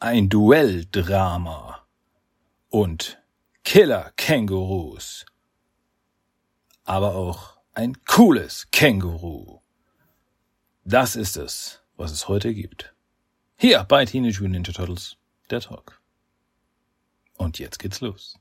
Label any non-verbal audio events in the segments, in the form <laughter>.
ein Duelldrama und Killer-Kängurus. Aber auch ein cooles Känguru. Das ist es, was es heute gibt. Hier bei Teenage Mutant Ninja Turtles, der Talk. Und jetzt geht's los.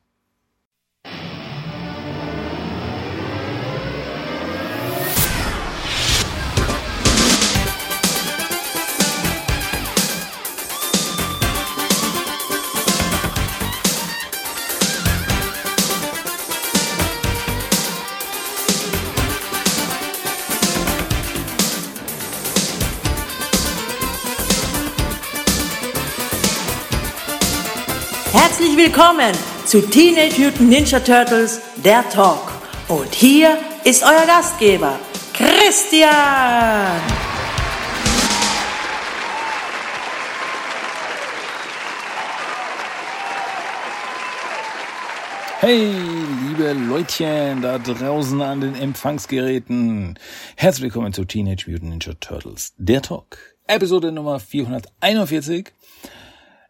Willkommen zu Teenage Mutant Ninja Turtles, der Talk. Und hier ist euer Gastgeber, Christian. Hey, liebe Leutchen da draußen an den Empfangsgeräten. Herzlich willkommen zu Teenage Mutant Ninja Turtles, der Talk. Episode Nummer 441.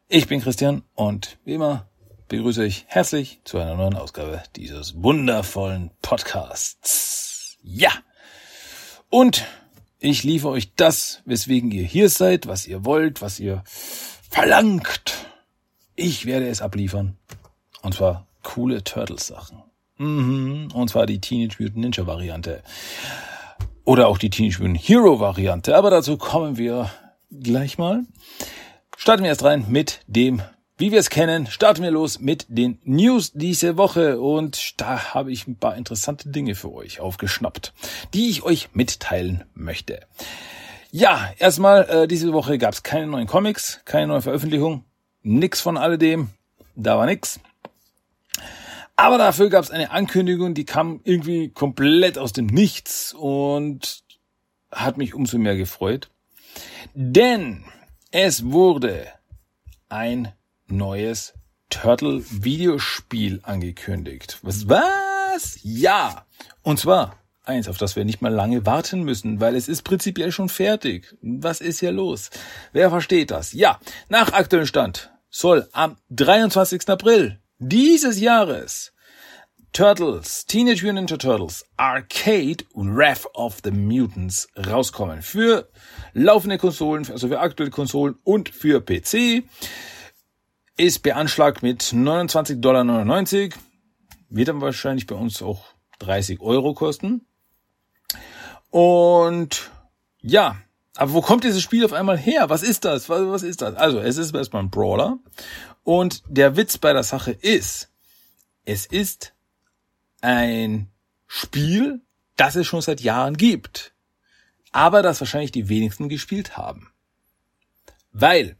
Ich bin Christian und wie immer begrüße ich herzlich zu einer neuen Ausgabe dieses wundervollen Podcasts. Ja! Und ich liefere euch das, weswegen ihr hier seid, was ihr wollt, was ihr verlangt. Ich werde es abliefern. Und zwar coole Turtles-Sachen. Mhm. Und zwar die Teenage Mutant Ninja Variante. Oder auch die Teenage Mutant Hero Variante. Aber dazu kommen wir gleich mal. Starten wir erst rein mit dem, wie wir es kennen, starten wir los mit den News diese Woche und da habe ich ein paar interessante Dinge für euch aufgeschnappt, die ich euch mitteilen möchte. Ja, erstmal, äh, diese Woche gab es keine neuen Comics, keine neue Veröffentlichung, nix von alledem, da war nix. Aber dafür gab es eine Ankündigung, die kam irgendwie komplett aus dem Nichts und hat mich umso mehr gefreut. Denn es wurde ein neues Turtle-Videospiel angekündigt. Was? Was? Ja! Und zwar eins, auf das wir nicht mal lange warten müssen, weil es ist prinzipiell schon fertig. Was ist hier los? Wer versteht das? Ja, nach aktuellem Stand soll am 23. April dieses Jahres Turtles, Teenage Mutant Ninja Turtles, Arcade und Wrath of the Mutants rauskommen. Für laufende Konsolen, also für aktuelle Konsolen und für PC. Ist beanschlagt mit 29,99 Dollar. Wird dann wahrscheinlich bei uns auch 30 Euro kosten. Und ja, aber wo kommt dieses Spiel auf einmal her? Was ist das? Was, was ist das? Also, es ist erstmal ein Brawler. Und der Witz bei der Sache ist, es ist ein Spiel, das es schon seit Jahren gibt, aber das wahrscheinlich die wenigsten gespielt haben. Weil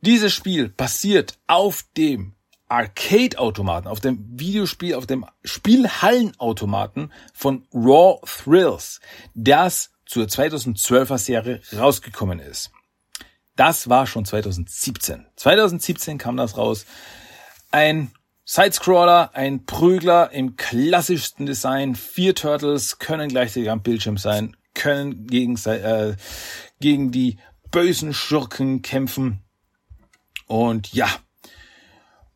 dieses Spiel basiert auf dem Arcade-Automaten, auf dem Videospiel, auf dem Spielhallenautomaten von Raw Thrills, das zur 2012er Serie rausgekommen ist. Das war schon 2017. 2017 kam das raus. Ein Sidescroller, ein Prügler im klassischsten Design. Vier Turtles können gleichzeitig am Bildschirm sein, können gegen, äh, gegen die bösen Schurken kämpfen. Und ja.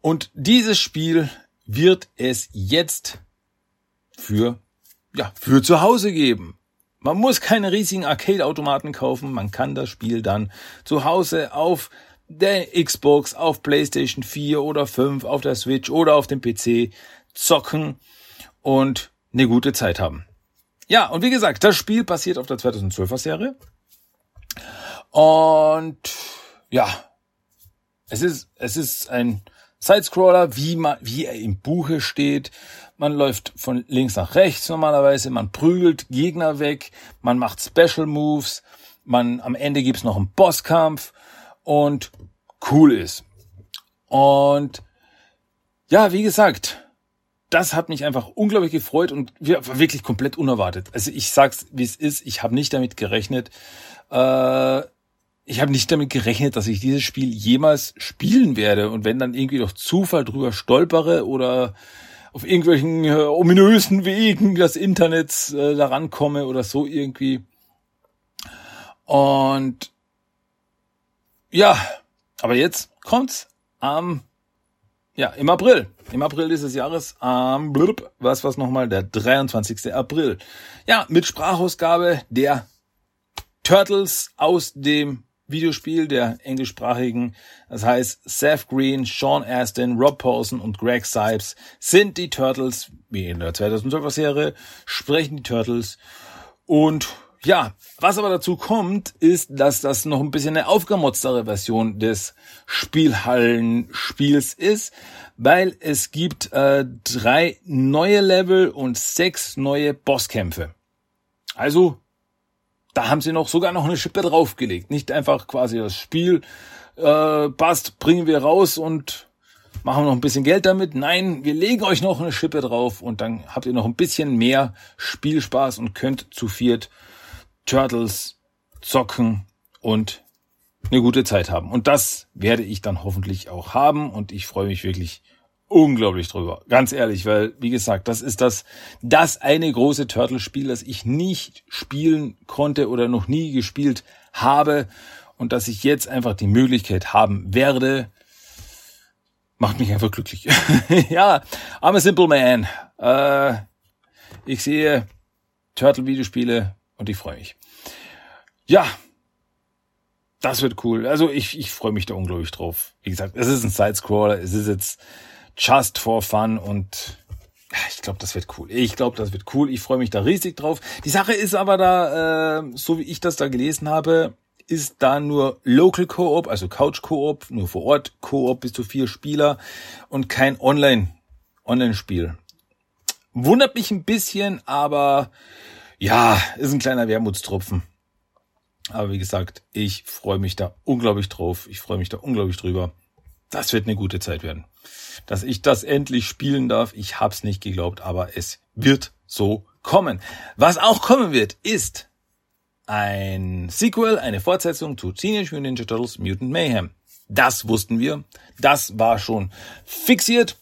Und dieses Spiel wird es jetzt für, ja, für zu Hause geben. Man muss keine riesigen Arcade-Automaten kaufen. Man kann das Spiel dann zu Hause auf der Xbox, auf PlayStation 4 oder 5, auf der Switch oder auf dem PC zocken und eine gute Zeit haben. Ja, und wie gesagt, das Spiel basiert auf der 2012er Serie. Und ja, es ist, es ist ein Sidescroller, wie man, wie er im Buche steht. Man läuft von links nach rechts normalerweise, man prügelt Gegner weg, man macht Special Moves, man, am Ende gibt's noch einen Bosskampf und cool ist. Und ja, wie gesagt, das hat mich einfach unglaublich gefreut und wirklich komplett unerwartet. Also ich sag's, wie es ist, ich habe nicht damit gerechnet. Äh, ich habe nicht damit gerechnet, dass ich dieses Spiel jemals spielen werde. Und wenn dann irgendwie durch Zufall drüber stolpere oder auf irgendwelchen äh, ominösen Wegen des Internets äh, da rankomme oder so irgendwie. Und ja, aber jetzt kommt's am, ja, im April. Im April dieses Jahres, am, blub, was was nochmal, der 23. April. Ja, mit Sprachausgabe der Turtles aus dem Videospiel der englischsprachigen. Das heißt, Seth Green, Sean Astin, Rob Paulson und Greg Sipes sind die Turtles, wie in der 2012er Serie, sprechen die Turtles. Und ja, was aber dazu kommt, ist, dass das noch ein bisschen eine aufgemotztere Version des Spielhallenspiels ist, weil es gibt äh, drei neue Level und sechs neue Bosskämpfe. Also da haben sie noch sogar noch eine Schippe draufgelegt. Nicht einfach quasi das Spiel äh, passt, bringen wir raus und machen noch ein bisschen Geld damit. Nein, wir legen euch noch eine Schippe drauf und dann habt ihr noch ein bisschen mehr Spielspaß und könnt zu viert Turtles zocken und eine gute Zeit haben. Und das werde ich dann hoffentlich auch haben und ich freue mich wirklich unglaublich drüber. Ganz ehrlich, weil, wie gesagt, das ist das, das eine große Turtle-Spiel, das ich nicht spielen konnte oder noch nie gespielt habe und dass ich jetzt einfach die Möglichkeit haben werde, macht mich einfach glücklich. <laughs> ja, I'm a simple man. Äh, ich sehe Turtle-Videospiele und ich freue mich. Ja, das wird cool. Also ich, ich freue mich da unglaublich drauf. Wie gesagt, es ist ein Sidescroller, es ist jetzt just for fun und ich glaube, das wird cool. Ich glaube, das wird cool. Ich freue mich da riesig drauf. Die Sache ist aber da, äh, so wie ich das da gelesen habe, ist da nur Local Co-op, also Couch Co-op, nur vor Ort Co-op bis zu vier Spieler und kein Online Online-Spiel. Wundert mich ein bisschen, aber ja, ist ein kleiner Wermutstropfen. Aber wie gesagt, ich freue mich da unglaublich drauf. Ich freue mich da unglaublich drüber. Das wird eine gute Zeit werden dass ich das endlich spielen darf. Ich hab's nicht geglaubt, aber es wird so kommen. Was auch kommen wird, ist ein Sequel, eine Fortsetzung zu Teenage Mutant Ninja Turtles Mutant Mayhem. Das wussten wir. Das war schon fixiert.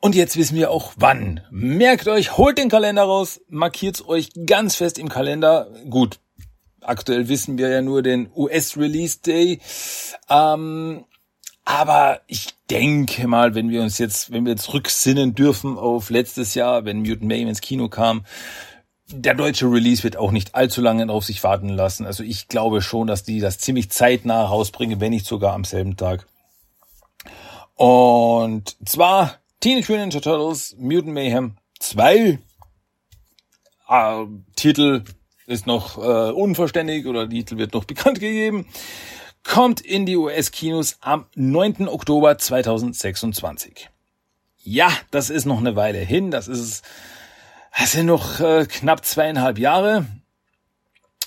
Und jetzt wissen wir auch wann. Merkt euch, holt den Kalender raus, markiert's euch ganz fest im Kalender. Gut, aktuell wissen wir ja nur den US Release Day. Ähm, aber ich denke mal, wenn wir uns jetzt, wenn wir jetzt rücksinnen dürfen auf letztes Jahr, wenn Mutant Mayhem ins Kino kam, der deutsche Release wird auch nicht allzu lange auf sich warten lassen. Also ich glaube schon, dass die das ziemlich zeitnah rausbringen, wenn nicht sogar am selben Tag. Und zwar Teenage Mutant Ninja Turtles Mutant Mayhem 2. Äh, Titel ist noch äh, unverständlich oder Titel wird noch <laughs> bekannt gegeben kommt in die US-Kinos am 9. Oktober 2026. Ja, das ist noch eine Weile hin. Das ist, das sind noch äh, knapp zweieinhalb Jahre.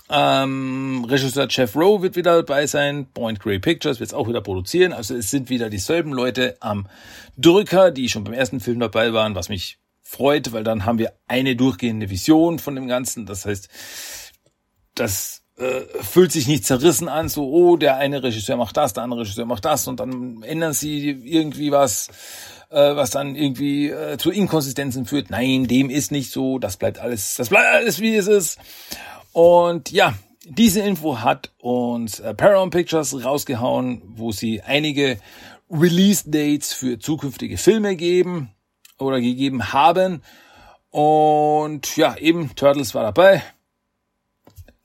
Ähm, Regisseur Jeff Rowe wird wieder dabei sein. Point Grey Pictures wird es auch wieder produzieren. Also es sind wieder dieselben Leute am Drücker, die schon beim ersten Film dabei waren, was mich freut, weil dann haben wir eine durchgehende Vision von dem Ganzen. Das heißt, das äh, fühlt sich nicht zerrissen an, so, oh, der eine Regisseur macht das, der andere Regisseur macht das und dann ändern sie irgendwie was, äh, was dann irgendwie äh, zu Inkonsistenzen führt. Nein, dem ist nicht so, das bleibt alles, das bleibt alles wie es ist. Und ja, diese Info hat uns äh, Paramount Pictures rausgehauen, wo sie einige Release-Dates für zukünftige Filme geben oder gegeben haben. Und ja, eben Turtles war dabei.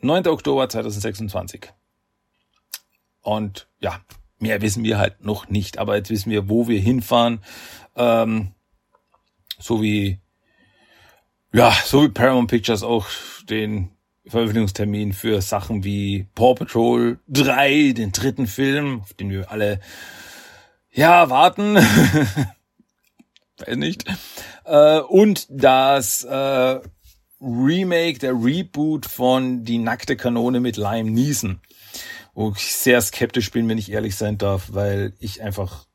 9. Oktober 2026. Und ja, mehr wissen wir halt noch nicht, aber jetzt wissen wir, wo wir hinfahren. Ähm, so wie ja, so wie Paramount Pictures auch den Veröffentlichungstermin für Sachen wie Paw Patrol 3, den dritten Film, auf den wir alle ja warten. <laughs> Weiß nicht. Äh, und das äh, Remake, der Reboot von Die nackte Kanone mit Lime Neeson. Wo ich sehr skeptisch bin, wenn ich ehrlich sein darf, weil ich einfach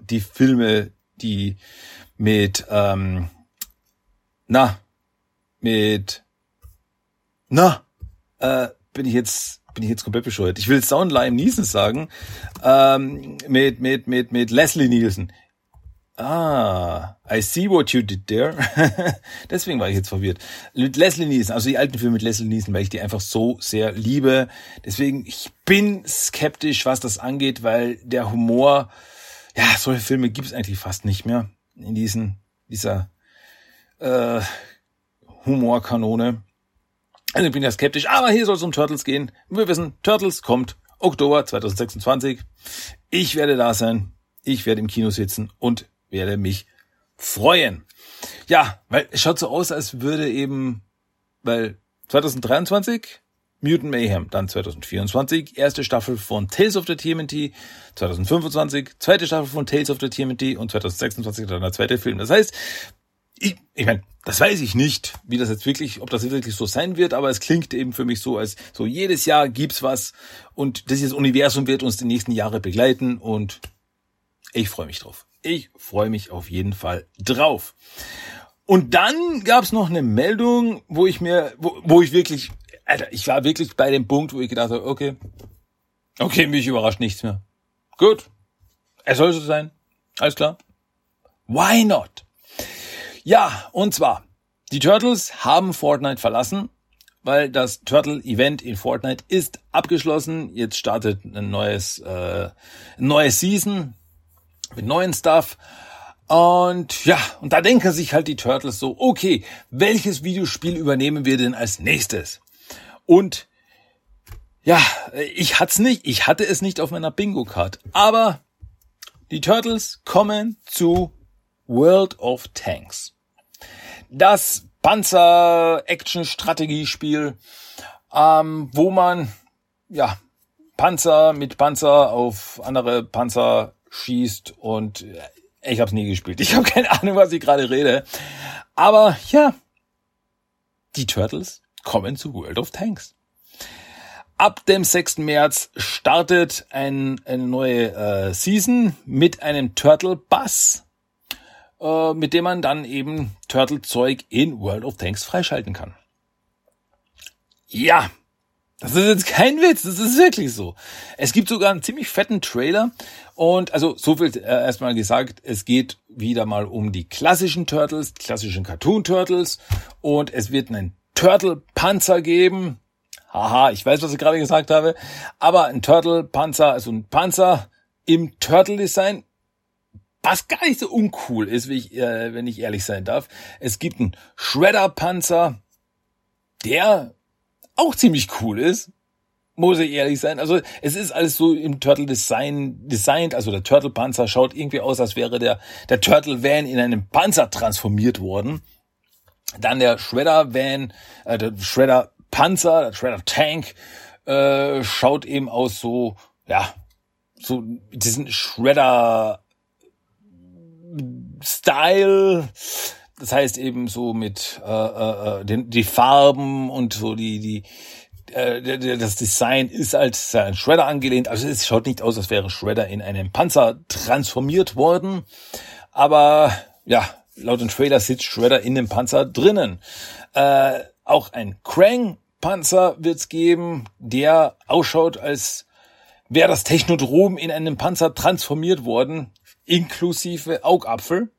die Filme, die mit, ähm, na, mit, na, äh, bin ich jetzt bin ich jetzt komplett bescheuert. Ich will Sound Lime Neeson sagen, ähm, mit, mit, mit, mit Leslie Nielsen. Ah, I see what you did there. <laughs> Deswegen war ich jetzt verwirrt. Mit Leslie Nielsen, also die alten Filme mit Leslie Nielsen, weil ich die einfach so sehr liebe. Deswegen, ich bin skeptisch, was das angeht, weil der Humor, ja, solche Filme gibt's eigentlich fast nicht mehr in diesen, dieser äh, Humorkanone. Also ich bin ja skeptisch, aber hier soll es um Turtles gehen. Wir wissen, Turtles kommt Oktober 2026. Ich werde da sein. Ich werde im Kino sitzen und werde mich freuen. Ja, weil es schaut so aus, als würde eben, weil 2023 Mutant Mayhem, dann 2024 erste Staffel von Tales of the TMNT, 2025 zweite Staffel von Tales of the TMNT und 2026 dann der zweite Film. Das heißt, ich, ich meine, das weiß ich nicht, wie das jetzt wirklich, ob das wirklich so sein wird, aber es klingt eben für mich so, als so jedes Jahr gibt's was und dieses Universum wird uns die nächsten Jahre begleiten und ich freue mich drauf. Ich freue mich auf jeden Fall drauf. Und dann gab's noch eine Meldung, wo ich mir, wo, wo ich wirklich, Alter, ich war wirklich bei dem Punkt, wo ich gedacht habe, okay, okay, mich überrascht nichts mehr. Gut, es soll so sein, alles klar. Why not? Ja, und zwar, die Turtles haben Fortnite verlassen, weil das Turtle-Event in Fortnite ist abgeschlossen. Jetzt startet ein neues, äh, neues Season mit neuen Stuff. Und ja, und da denken sich halt die Turtles so, okay, welches Videospiel übernehmen wir denn als nächstes? Und ja, ich hat's nicht, ich hatte es nicht auf meiner Bingo-Card, aber die Turtles kommen zu World of Tanks. Das Panzer-Action-Strategiespiel, ähm, wo man ja Panzer mit Panzer auf andere Panzer schießt und ich habe es nie gespielt. Ich habe <laughs> keine Ahnung, was ich gerade rede. Aber ja, die Turtles kommen zu World of Tanks. Ab dem 6. März startet ein, eine neue äh, Season mit einem Turtle Bus, äh, mit dem man dann eben Turtle-Zeug in World of Tanks freischalten kann. Ja, das ist jetzt kein Witz, das ist wirklich so. Es gibt sogar einen ziemlich fetten Trailer und also so viel äh, erstmal gesagt, es geht wieder mal um die klassischen Turtles, klassischen Cartoon Turtles und es wird einen Turtle Panzer geben. Haha, ich weiß, was ich gerade gesagt habe, aber ein Turtle Panzer, also ein Panzer im Turtle Design, was gar nicht so uncool ist, wie ich, äh, wenn ich ehrlich sein darf. Es gibt einen Shredder Panzer, der auch ziemlich cool ist. Muss ich ehrlich sein. Also es ist alles so im Turtle Design designt. Also der Turtle Panzer schaut irgendwie aus, als wäre der, der Turtle Van in einen Panzer transformiert worden. Dann der Shredder Van, äh, der Shredder Panzer, der Shredder Tank, äh, schaut eben aus so, ja, so diesen Shredder Style das heißt eben so mit äh, äh, äh, den, die Farben und so die die äh, das Design ist als ein Shredder angelehnt. Also es schaut nicht aus, als wäre Shredder in einen Panzer transformiert worden. Aber ja, laut dem Trailer sitzt Shredder in dem Panzer drinnen. Äh, auch ein Krang-Panzer wird's geben, der ausschaut, als wäre das Technodrom in einen Panzer transformiert worden, inklusive Augapfel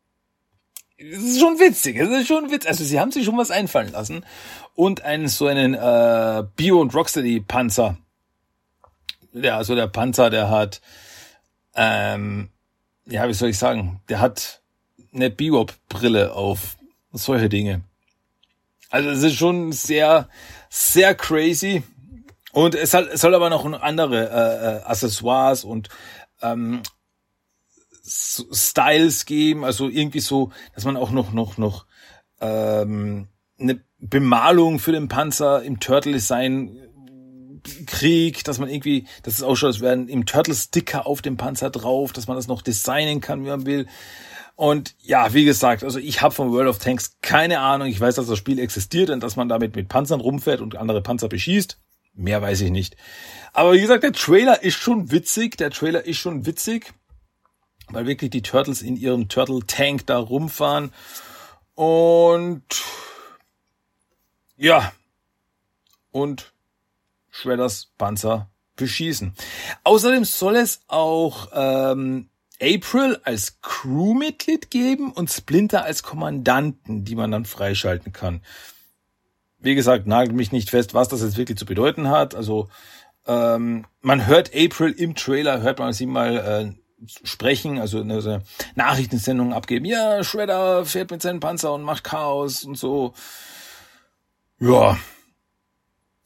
es ist schon witzig, es ist schon witzig. Also sie haben sich schon was einfallen lassen. Und einen so einen äh, Bio- und Rocksteady-Panzer. Ja, also der Panzer, der hat, ähm, ja, wie soll ich sagen, der hat eine Biop-Brille auf. Solche Dinge. Also es ist schon sehr, sehr crazy. Und es, soll, es soll aber noch andere äh, äh Accessoires und ähm, Styles geben, also irgendwie so, dass man auch noch noch noch ähm, eine Bemalung für den Panzer im Turtle Design kriegt, dass man irgendwie, dass es ausschaut, als wären im Turtle Sticker auf dem Panzer drauf, dass man das noch designen kann, wie man will. Und ja, wie gesagt, also ich habe von World of Tanks keine Ahnung. Ich weiß, dass das Spiel existiert und dass man damit mit Panzern rumfährt und andere Panzer beschießt. Mehr weiß ich nicht. Aber wie gesagt, der Trailer ist schon witzig. Der Trailer ist schon witzig weil wirklich die Turtles in ihrem Turtle Tank da rumfahren und ja und Shredders Panzer beschießen. Außerdem soll es auch ähm, April als Crewmitglied geben und Splinter als Kommandanten, die man dann freischalten kann. Wie gesagt, nagelt mich nicht fest, was das jetzt wirklich zu bedeuten hat. Also ähm, man hört April im Trailer, hört man sie mal äh, sprechen, also eine Nachrichtensendung abgeben. Ja, Shredder fährt mit seinem Panzer und macht Chaos und so. Ja,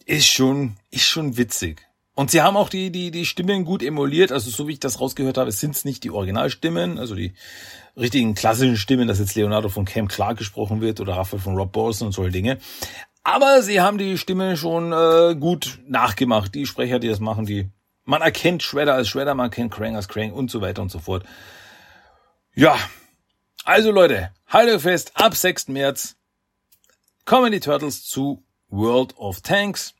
ist schon, ist schon witzig. Und sie haben auch die, die, die Stimmen gut emuliert. Also so wie ich das rausgehört habe, sind es nicht die Originalstimmen, also die richtigen klassischen Stimmen, dass jetzt Leonardo von Cam Clark gesprochen wird oder Raphael von Rob Borson und solche Dinge. Aber sie haben die Stimme schon äh, gut nachgemacht. Die Sprecher, die das machen, die man erkennt Shredder als Shredder, man kennt Krang als Krang und so weiter und so fort. Ja, also Leute, haltet fest, ab 6. März kommen die Turtles zu World of Tanks.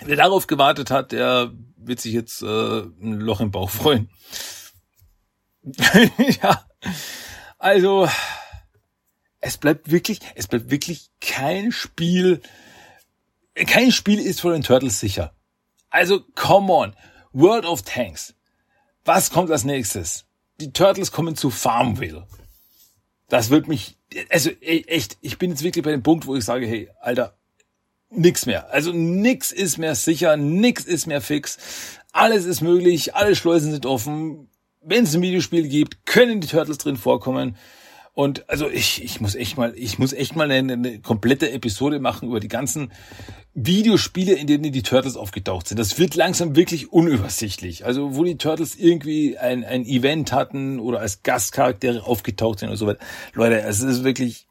Wer darauf gewartet hat, der wird sich jetzt äh, ein Loch im Bauch freuen. <laughs> ja, also es bleibt wirklich, es bleibt wirklich kein Spiel, kein Spiel ist vor den Turtles sicher. Also, come on. World of Tanks. Was kommt als nächstes? Die Turtles kommen zu Farmville. Das wird mich, also e, echt, ich bin jetzt wirklich bei dem Punkt, wo ich sage, hey, Alter, nix mehr. Also nix ist mehr sicher, nix ist mehr fix. Alles ist möglich, alle Schleusen sind offen. Wenn es ein Videospiel gibt, können die Turtles drin vorkommen. Und also ich, ich muss echt mal, ich muss echt mal eine, eine komplette Episode machen über die ganzen Videospiele, in denen die Turtles aufgetaucht sind. Das wird langsam wirklich unübersichtlich. Also wo die Turtles irgendwie ein, ein Event hatten oder als Gastcharaktere aufgetaucht sind und so weiter. Leute, es ist wirklich,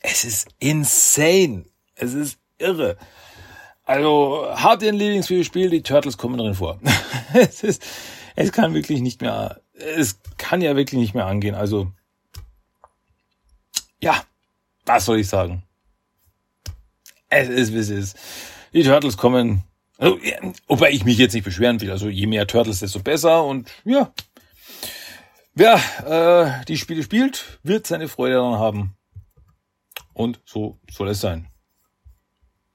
es ist insane. Es ist irre. Also habt ihr ein Lieblingsvideospiel, die Turtles kommen drin vor. <laughs> es ist, es kann wirklich nicht mehr, es kann ja wirklich nicht mehr angehen. Also ja, was soll ich sagen? Es ist, wie es ist. Die Turtles kommen, also, wobei ich mich jetzt nicht beschweren will. Also je mehr Turtles, desto besser. Und ja, wer äh, die Spiele spielt, wird seine Freude daran haben. Und so soll es sein.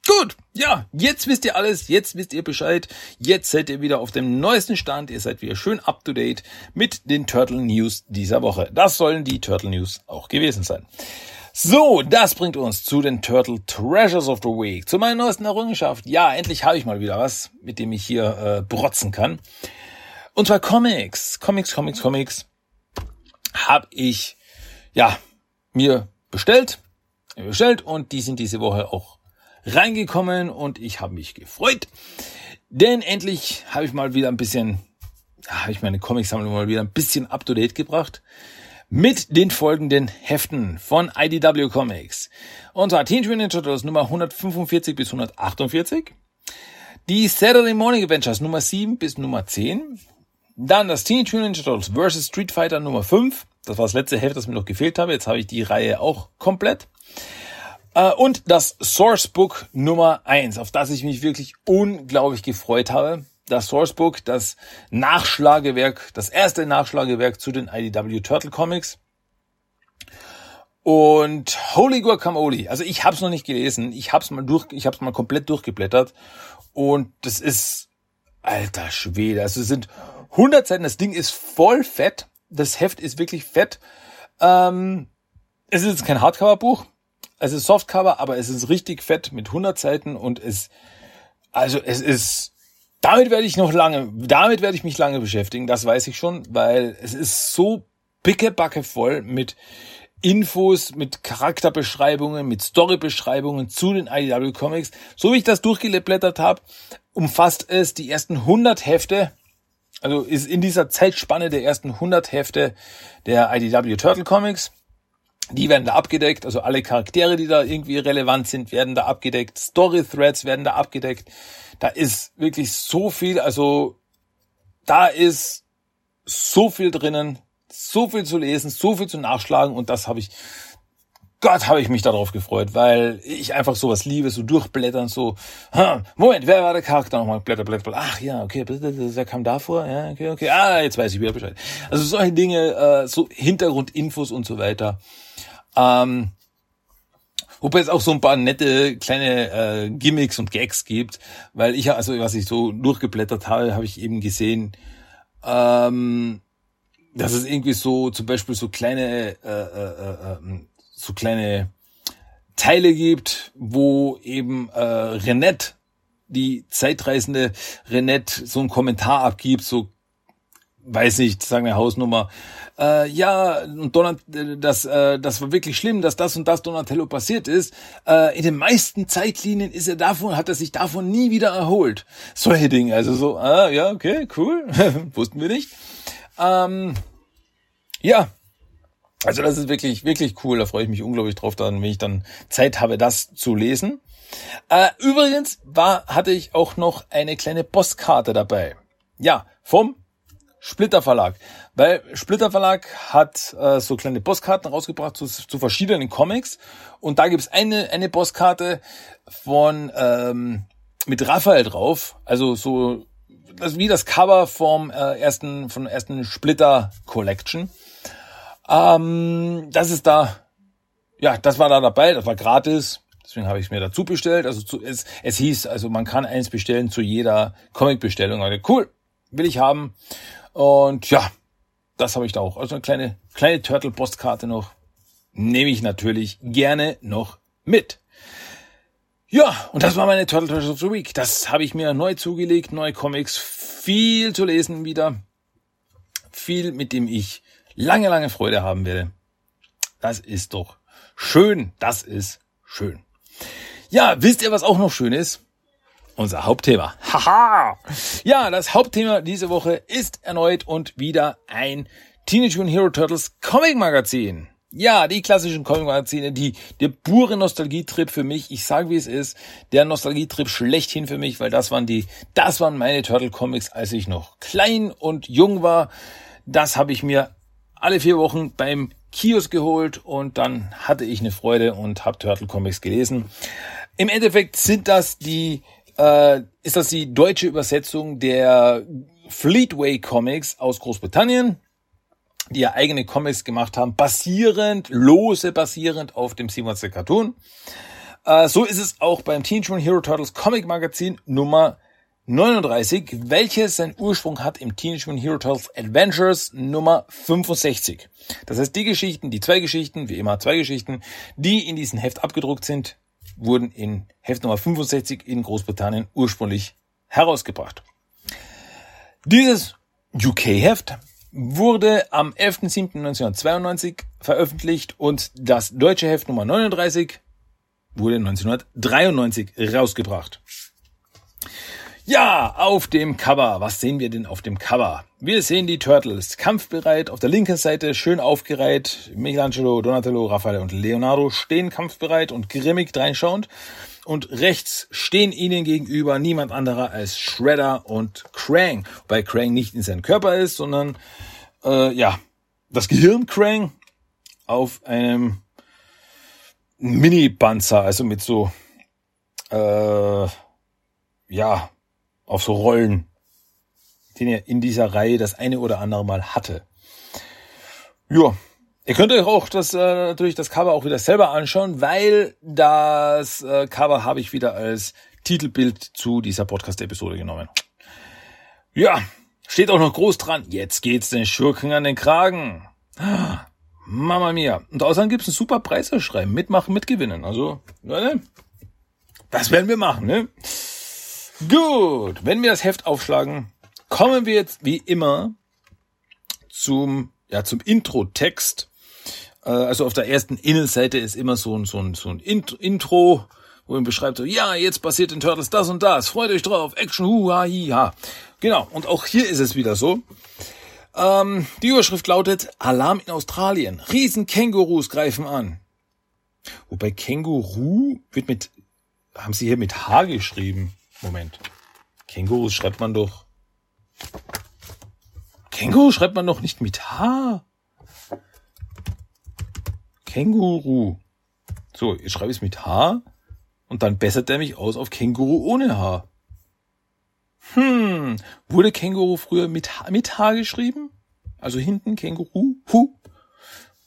Gut, ja, jetzt wisst ihr alles, jetzt wisst ihr Bescheid, jetzt seid ihr wieder auf dem neuesten Stand, ihr seid wieder schön up to date mit den Turtle News dieser Woche. Das sollen die Turtle News auch gewesen sein. So, das bringt uns zu den Turtle Treasures of the Week, zu meiner neuesten Errungenschaft. Ja, endlich habe ich mal wieder was, mit dem ich hier äh, brotzen kann. Und zwar Comics, Comics, Comics, Comics habe ich ja mir bestellt, bestellt und die sind diese Woche auch reingekommen und ich habe mich gefreut, denn endlich habe ich mal wieder ein bisschen, habe ich meine Comicsammlung mal wieder ein bisschen up to date gebracht mit den folgenden Heften von IDW Comics. Und zwar Teenage Mutant Ninja Turtles Nummer 145 bis 148, die Saturday Morning Adventures Nummer 7 bis Nummer 10, dann das Teenage Mutant Ninja Turtles vs. Street Fighter Nummer 5, das war das letzte Heft, das mir noch gefehlt habe, jetzt habe ich die Reihe auch komplett. Äh, und das Sourcebook Nummer eins, auf das ich mich wirklich unglaublich gefreut habe. Das Sourcebook, das Nachschlagewerk, das erste Nachschlagewerk zu den IDW Turtle Comics. Und Holy Guacamole, also ich habe es noch nicht gelesen, ich habe es mal durch, ich habe es mal komplett durchgeblättert und das ist alter Schwede, also es sind 100 Seiten, das Ding ist voll fett, das Heft ist wirklich fett. Ähm, es ist kein Hardcover-Buch, es ist Softcover, aber es ist richtig fett mit 100 Seiten und es, also es ist, damit werde ich noch lange, damit werde ich mich lange beschäftigen, das weiß ich schon, weil es ist so pickebacke voll mit Infos, mit Charakterbeschreibungen, mit Storybeschreibungen zu den IDW Comics. So wie ich das durchgeblättert habe, umfasst es die ersten 100 Hefte, also ist in dieser Zeitspanne der ersten 100 Hefte der IDW Turtle Comics. Die werden da abgedeckt, also alle Charaktere, die da irgendwie relevant sind, werden da abgedeckt. Story Threads werden da abgedeckt. Da ist wirklich so viel, also da ist so viel drinnen, so viel zu lesen, so viel zu nachschlagen und das habe ich, Gott, habe ich mich darauf gefreut, weil ich einfach sowas liebe, so durchblättern, so, Moment, wer war der Charakter nochmal? Blätter, Blätter, Blätter. Ach ja, okay, der kam da vor, ja, okay, okay, ah, jetzt weiß ich wieder Bescheid. Also solche Dinge, äh, so Hintergrundinfos und so weiter. Ähm, Wobei es auch so ein paar nette kleine äh, Gimmicks und Gags gibt, weil ich, also was ich so durchgeblättert habe, habe ich eben gesehen, ähm, dass es irgendwie so zum Beispiel so kleine, äh, äh, äh, ähm, so kleine Teile gibt, wo eben äh, Renette, die zeitreisende Renette, so einen Kommentar abgibt, so weiß nicht, sagen wir Hausnummer, äh, ja, und Donat, das, äh, das war wirklich schlimm, dass das und das Donatello passiert ist. Äh, in den meisten Zeitlinien ist er davon, hat er sich davon nie wieder erholt. Solche Dinge, also so, ah, ja, okay, cool, <laughs> wussten wir nicht. Ähm, ja, also das ist wirklich, wirklich cool. Da freue ich mich unglaublich drauf, dann, wenn ich dann Zeit habe, das zu lesen. Äh, übrigens war, hatte ich auch noch eine kleine Postkarte dabei. Ja, vom Splitter Verlag. Weil Splitter Verlag hat äh, so kleine Postkarten rausgebracht zu, zu verschiedenen Comics. Und da gibt's eine, eine Postkarte von ähm, mit Raphael drauf. Also so das, wie das Cover vom äh, ersten, von ersten Splitter Collection. Ähm, das ist da, ja, das war da dabei, das war gratis. Deswegen habe ich es mir dazu bestellt. Also zu, es, es hieß, also man kann eins bestellen zu jeder Comic-Bestellung. Also cool, will ich haben. Und ja, das habe ich da auch. Also eine kleine, kleine Turtle-Postkarte noch. Nehme ich natürlich gerne noch mit. Ja, und das war meine Turtle Treasures of the Week. Das habe ich mir neu zugelegt, neue Comics, viel zu lesen wieder. Viel, mit dem ich lange, lange Freude haben werde. Das ist doch schön. Das ist schön. Ja, wisst ihr, was auch noch schön ist? Unser Hauptthema. Haha! Ja, das Hauptthema diese Woche ist erneut und wieder ein Teenage Mutant Hero Turtles Comic Magazin. Ja, die klassischen Comic-Magazine, die, der pure Nostalgietrip für mich. Ich sage, wie es ist. Der Nostalgietrip schlechthin für mich, weil das waren die, das waren meine Turtle Comics, als ich noch klein und jung war. Das habe ich mir alle vier Wochen beim Kiosk geholt und dann hatte ich eine Freude und habe Turtle Comics gelesen. Im Endeffekt sind das die äh, ist das die deutsche Übersetzung der Fleetway Comics aus Großbritannien, die ja eigene Comics gemacht haben, basierend, lose basierend auf dem 27 Cartoon. Äh, so ist es auch beim Teenage Mutant Hero Turtles Comic Magazin Nummer 39, welches seinen Ursprung hat im Teenage Mutant Hero Turtles Adventures Nummer 65. Das heißt, die Geschichten, die zwei Geschichten, wie immer zwei Geschichten, die in diesem Heft abgedruckt sind, wurden in Heft Nummer 65 in Großbritannien ursprünglich herausgebracht. Dieses UK-Heft wurde am 11.07.1992 veröffentlicht und das deutsche Heft Nummer 39 wurde 1993 rausgebracht. Ja, auf dem Cover. Was sehen wir denn auf dem Cover? Wir sehen die Turtles kampfbereit. Auf der linken Seite schön aufgereiht. Michelangelo, Donatello, Raphael und Leonardo stehen kampfbereit und grimmig dreinschauend. Und rechts stehen ihnen gegenüber niemand anderer als Shredder und Krang. Wobei Krang nicht in seinem Körper ist, sondern äh, ja, das Gehirn Krang auf einem Mini-Panzer, also mit so äh, ja, auf so Rollen, den er in dieser Reihe das eine oder andere Mal hatte. Ja, ihr könnt euch auch das äh, natürlich das Cover auch wieder selber anschauen, weil das äh, Cover habe ich wieder als Titelbild zu dieser Podcast-Episode genommen. Ja, steht auch noch groß dran. Jetzt geht's den Schurken an den Kragen. Mama mia. Und außerdem gibt's ein super Preiserschreiben. Mitmachen, mitgewinnen. Also, Leute, das werden wir machen, ne? Gut, wenn wir das Heft aufschlagen, kommen wir jetzt wie immer zum, ja, zum Intro-Text. Äh, also auf der ersten Innenseite ist immer so ein, so ein, so ein Intro, wo man beschreibt so, ja, jetzt passiert in Turtles das und das, freut euch drauf, Action, hu, ha, hi, ha. Genau, und auch hier ist es wieder so. Ähm, die Überschrift lautet Alarm in Australien. Riesen Kängurus greifen an. Wobei Känguru wird mit, haben sie hier mit H geschrieben. Moment. Kängurus schreibt man doch. Känguru schreibt man doch nicht mit H. Känguru. So, jetzt schreibe ich es mit H und dann bessert er mich aus auf Känguru ohne H. Hm, wurde Känguru früher mit H, mit H geschrieben? Also hinten Känguru, Hu.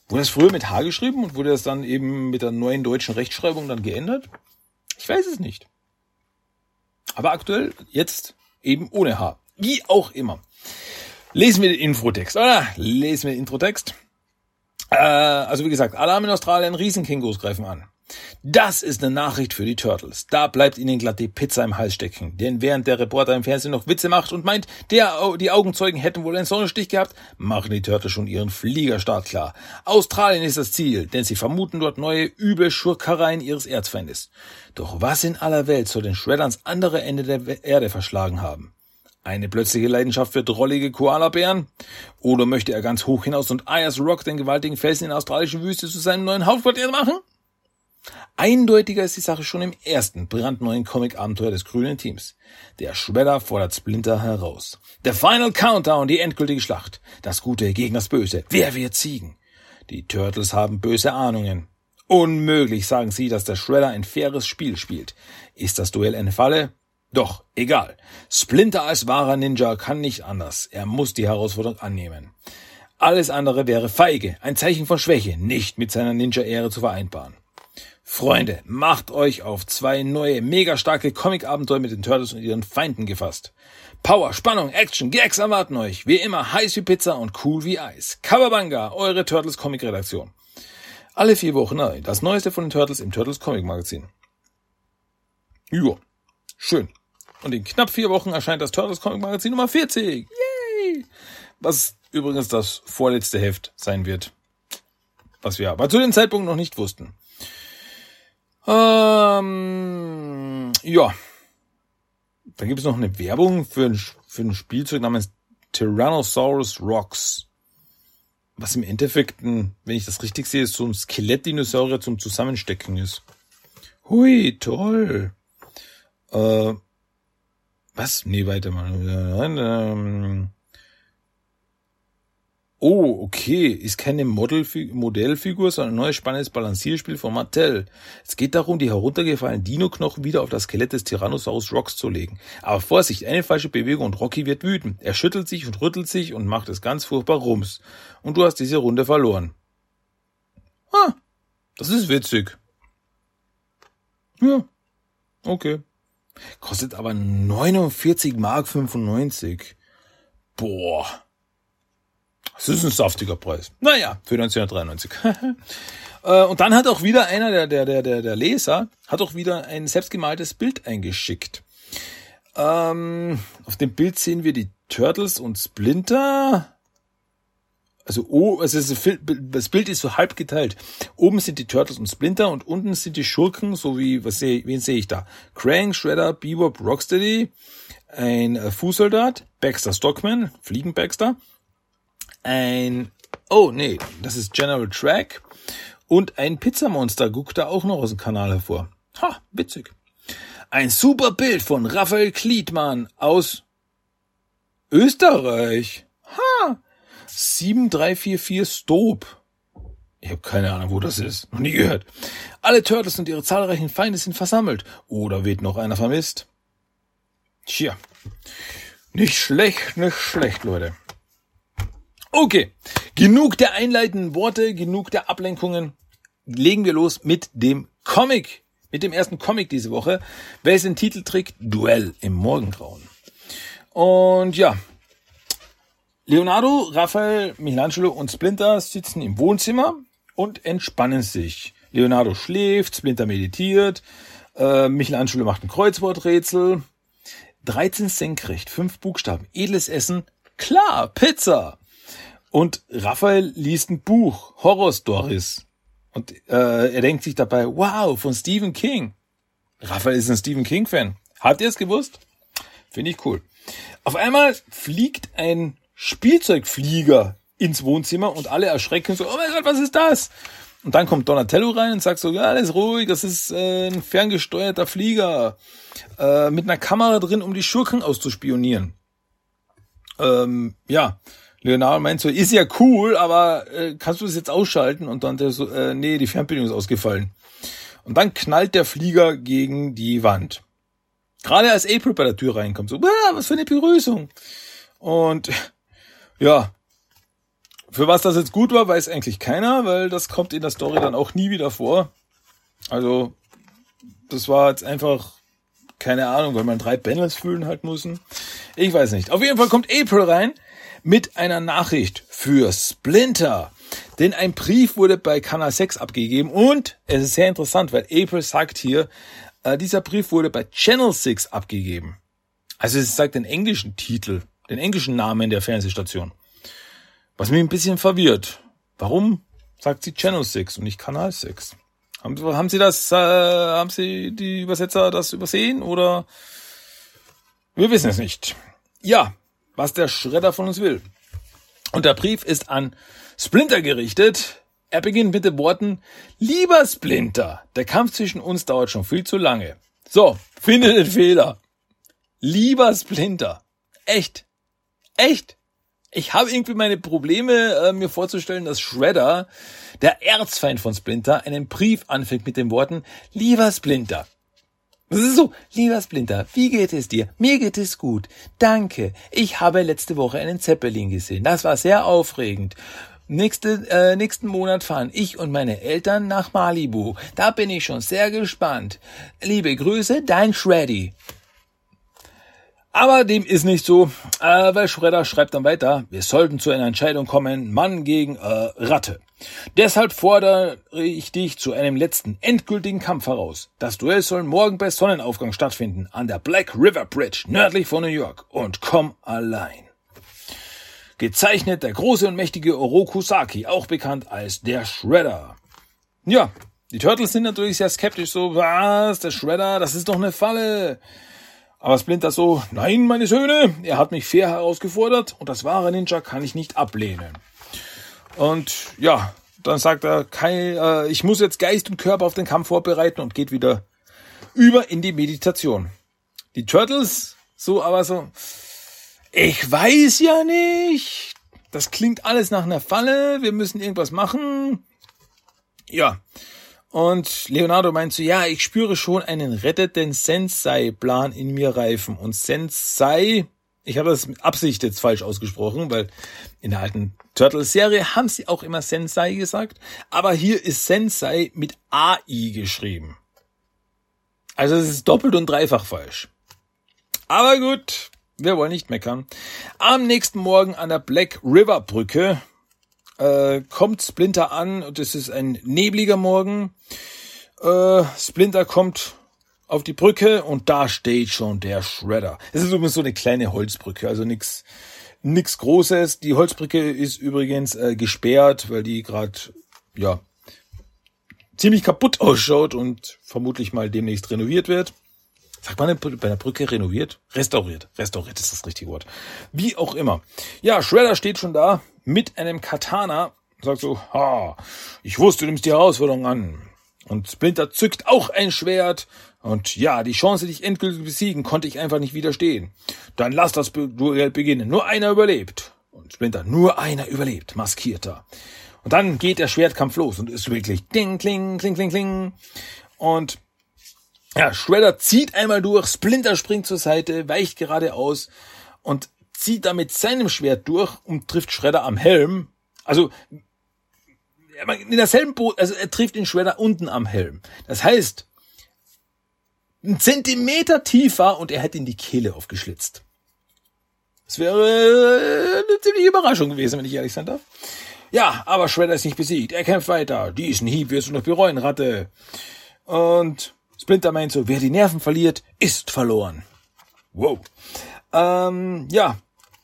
Wurde das früher mit H geschrieben und wurde das dann eben mit der neuen deutschen Rechtschreibung dann geändert? Ich weiß es nicht. Aber aktuell jetzt eben ohne H. Wie auch immer. Lesen wir den Infotext, oder? Lesen wir den Introtext. Äh, also wie gesagt, Alarm in Australien, Riesenkängurus greifen an. Das ist eine Nachricht für die Turtles. Da bleibt ihnen glatt die Pizza im Hals stecken. Denn während der Reporter im Fernsehen noch Witze macht und meint, der, die Augenzeugen hätten wohl einen Sonnenstich gehabt, machen die Turtles schon ihren Fliegerstart klar. Australien ist das Ziel, denn sie vermuten dort neue üble Schurkereien ihres Erzfeindes. Doch was in aller Welt soll den Shredder ans andere Ende der Erde verschlagen haben? Eine plötzliche Leidenschaft für drollige Koalabären? Oder möchte er ganz hoch hinaus und Ayers Rock, den gewaltigen Felsen in der australischen Wüste, zu seinem neuen Hauptquartier machen? Eindeutiger ist die Sache schon im ersten brandneuen Comic-Abenteuer des grünen Teams. Der Shredder fordert Splinter heraus. Der Final Countdown, die endgültige Schlacht. Das Gute gegen das Böse. Wer wird siegen? Die Turtles haben böse Ahnungen. Unmöglich sagen sie, dass der Shredder ein faires Spiel spielt. Ist das Duell eine Falle? Doch, egal. Splinter als wahrer Ninja kann nicht anders. Er muss die Herausforderung annehmen. Alles andere wäre feige, ein Zeichen von Schwäche, nicht mit seiner Ninja-Ehre zu vereinbaren. Freunde, macht euch auf zwei neue, mega starke Comic-Abenteuer mit den Turtles und ihren Feinden gefasst. Power, Spannung, Action, Gags erwarten euch. Wie immer heiß wie Pizza und cool wie Eis. Kawabanga, eure Turtles Comic-Redaktion. Alle vier Wochen neu. Das Neueste von den Turtles im Turtles Comic Magazin. Jo, schön. Und in knapp vier Wochen erscheint das Turtles Comic Magazin Nummer 40. Yay! Was übrigens das vorletzte Heft sein wird. Was wir aber zu dem Zeitpunkt noch nicht wussten. Ähm, ja. Dann gibt es noch eine Werbung für ein, für ein Spielzeug namens Tyrannosaurus Rocks. Was im Endeffekt, ein, wenn ich das richtig sehe, so ein Skelettdinosaurier zum Zusammenstecken ist. Hui, toll. Äh, was? Nee, weiter mal. Ähm, Oh, okay, ist keine Modellfigur, sondern ein neues spannendes Balancierspiel von Mattel. Es geht darum, die heruntergefallenen Dino-Knochen wieder auf das Skelett des Tyrannosaurus Rocks zu legen. Aber Vorsicht, eine falsche Bewegung und Rocky wird wütend. Er schüttelt sich und rüttelt sich und macht es ganz furchtbar rums. Und du hast diese Runde verloren. Ah, das ist witzig. Ja, okay. Kostet aber 49 Mark 95. Boah. Das ist ein saftiger Preis. Naja, für 1993. <laughs> Äh, und dann hat auch wieder einer der, der, der, der, der Leser, hat auch wieder ein selbstgemaltes Bild eingeschickt. Ähm, auf dem Bild sehen wir die Turtles und Splinter. Also, oh, also das Bild ist so halb geteilt. Oben sind die Turtles und Splinter und unten sind die Schurken, so wie, was sehe, wen sehe ich da? Krang, Shredder, Bebop, Rocksteady, ein äh, Fußsoldat, Baxter Stockman, Fliegen Baxter, ein, oh nee, das ist General Track und ein Pizzamonster guckt da auch noch aus dem Kanal hervor. Ha, witzig. Ein super Bild von Raphael Klietmann aus Österreich. Ha, 7344 Stop. Ich habe keine Ahnung, wo das ist. Noch nie gehört. Alle Turtles und ihre zahlreichen Feinde sind versammelt. Oder wird noch einer vermisst? Tja. Nicht schlecht, nicht schlecht, Leute. Okay, genug der einleitenden Worte, genug der Ablenkungen. Legen wir los mit dem Comic, mit dem ersten Comic diese Woche, welches den Titel trägt Duell im Morgengrauen. Und ja, Leonardo, Raphael, Michelangelo und Splinter sitzen im Wohnzimmer und entspannen sich. Leonardo schläft, Splinter meditiert, äh, Michelangelo macht ein Kreuzworträtsel. 13 senkrecht, 5 Buchstaben, edles Essen, klar, Pizza. Und Raphael liest ein Buch, Horror Stories. Und äh, er denkt sich dabei, wow, von Stephen King. Raphael ist ein Stephen King-Fan. Habt ihr es gewusst? Finde ich cool. Auf einmal fliegt ein Spielzeugflieger ins Wohnzimmer und alle erschrecken so, oh mein Gott, was ist das? Und dann kommt Donatello rein und sagt so, ja, alles ruhig, das ist äh, ein ferngesteuerter Flieger äh, mit einer Kamera drin, um die Schurken auszuspionieren. Ähm, ja, Leonardo meint so, ist ja cool, aber äh, kannst du das jetzt ausschalten? Und dann der so, äh, nee, die Fernbedienung ist ausgefallen. Und dann knallt der Flieger gegen die Wand. Gerade als April bei der Tür reinkommt, so, was für eine Begrüßung. Und <laughs> ja, für was das jetzt gut war, weiß eigentlich keiner, weil das kommt in der Story dann auch nie wieder vor. Also, das war jetzt einfach, keine Ahnung, weil man drei Panels füllen halt müssen. Ich weiß nicht. Auf jeden Fall kommt April rein mit einer Nachricht für Splinter. Denn ein Brief wurde bei Kanal 6 abgegeben und es ist sehr interessant, weil April sagt hier, äh, dieser Brief wurde bei Channel 6 abgegeben. Also es sagt den englischen Titel, den englischen Namen der Fernsehstation. Was mich ein bisschen verwirrt. Warum sagt sie Channel 6 und nicht Kanal 6? Haben, haben Sie das, äh, haben Sie die Übersetzer das übersehen oder? Wir wissen es nicht. Ja, was der Schredder von uns will. Und der Brief ist an Splinter gerichtet. Er beginnt mit den Worten, lieber Splinter, der Kampf zwischen uns dauert schon viel zu lange. So, finde den Fehler. Lieber Splinter. Echt. Echt. Ich habe irgendwie meine Probleme, äh, mir vorzustellen, dass Shredder, der Erzfeind von Splinter, einen Brief anfängt mit den Worten, lieber Splinter. So, lieber Splinter, wie geht es dir? Mir geht es gut. Danke. Ich habe letzte Woche einen Zeppelin gesehen. Das war sehr aufregend. Nächste, äh, nächsten Monat fahren ich und meine Eltern nach Malibu. Da bin ich schon sehr gespannt. Liebe Grüße, dein Shreddy. Aber dem ist nicht so, äh, weil Schredder schreibt dann weiter, wir sollten zu einer Entscheidung kommen, Mann gegen äh, Ratte. Deshalb fordere ich dich zu einem letzten endgültigen Kampf heraus. Das Duell soll morgen bei Sonnenaufgang stattfinden, an der Black River Bridge, nördlich von New York. Und komm allein. Gezeichnet der große und mächtige Oroku Saki, auch bekannt als der Shredder. Ja, die Turtles sind natürlich sehr skeptisch, so, was, der Shredder, das ist doch eine Falle. Aber Splinter so, nein, meine Söhne, er hat mich fair herausgefordert und das wahre Ninja kann ich nicht ablehnen. Und ja, dann sagt er, kein, äh, ich muss jetzt Geist und Körper auf den Kampf vorbereiten und geht wieder über in die Meditation. Die Turtles so, aber so, ich weiß ja nicht. Das klingt alles nach einer Falle. Wir müssen irgendwas machen. Ja, und Leonardo meint so, ja, ich spüre schon einen rettet den Sensei-Plan in mir reifen. Und Sensei, ich habe das mit Absicht jetzt falsch ausgesprochen, weil in der alten Turtles-Serie haben sie auch immer Sensei gesagt. Aber hier ist Sensei mit AI geschrieben. Also es ist doppelt und dreifach falsch. Aber gut, wir wollen nicht meckern. Am nächsten Morgen an der Black River Brücke äh, kommt Splinter an und es ist ein nebliger Morgen. Äh, Splinter kommt auf die Brücke und da steht schon der Shredder. Es ist übrigens so eine kleine Holzbrücke, also nix nix Großes. Die Holzbrücke ist übrigens äh, gesperrt, weil die gerade ja ziemlich kaputt <laughs> ausschaut und vermutlich mal demnächst renoviert wird. Sagt man bei einer Brücke renoviert? Restauriert. Restauriert ist das richtige Wort. Wie auch immer. Ja, Shredder steht schon da mit einem Katana. Sagt so, ha, ich wusste, du nimmst die Herausforderung an. Und Splinter zückt auch ein Schwert. Und ja, die Chance, dich endgültig zu besiegen, konnte ich einfach nicht widerstehen. Dann lass das Duell beginnen. Nur einer überlebt. Und Splinter, nur einer überlebt. Maskierter. Und dann geht der Schwertkampf los und ist wirklich ding, kling, kling, kling, kling. Und ja, Shredder zieht einmal durch, Splinter springt zur Seite, weicht geradeaus und zieht damit seinem Schwert durch und trifft Shredder am Helm. Also in derselben Boot, also er trifft den Shredder unten am Helm. Das heißt, ein Zentimeter tiefer und er hätte ihn die Kehle aufgeschlitzt. Das wäre eine ziemliche Überraschung gewesen, wenn ich ehrlich sein darf. Ja, aber Shredder ist nicht besiegt. Er kämpft weiter. Diesen Hieb wirst du noch bereuen, Ratte. Und Splinter meint so, wer die Nerven verliert, ist verloren. Wow. Ähm, ja,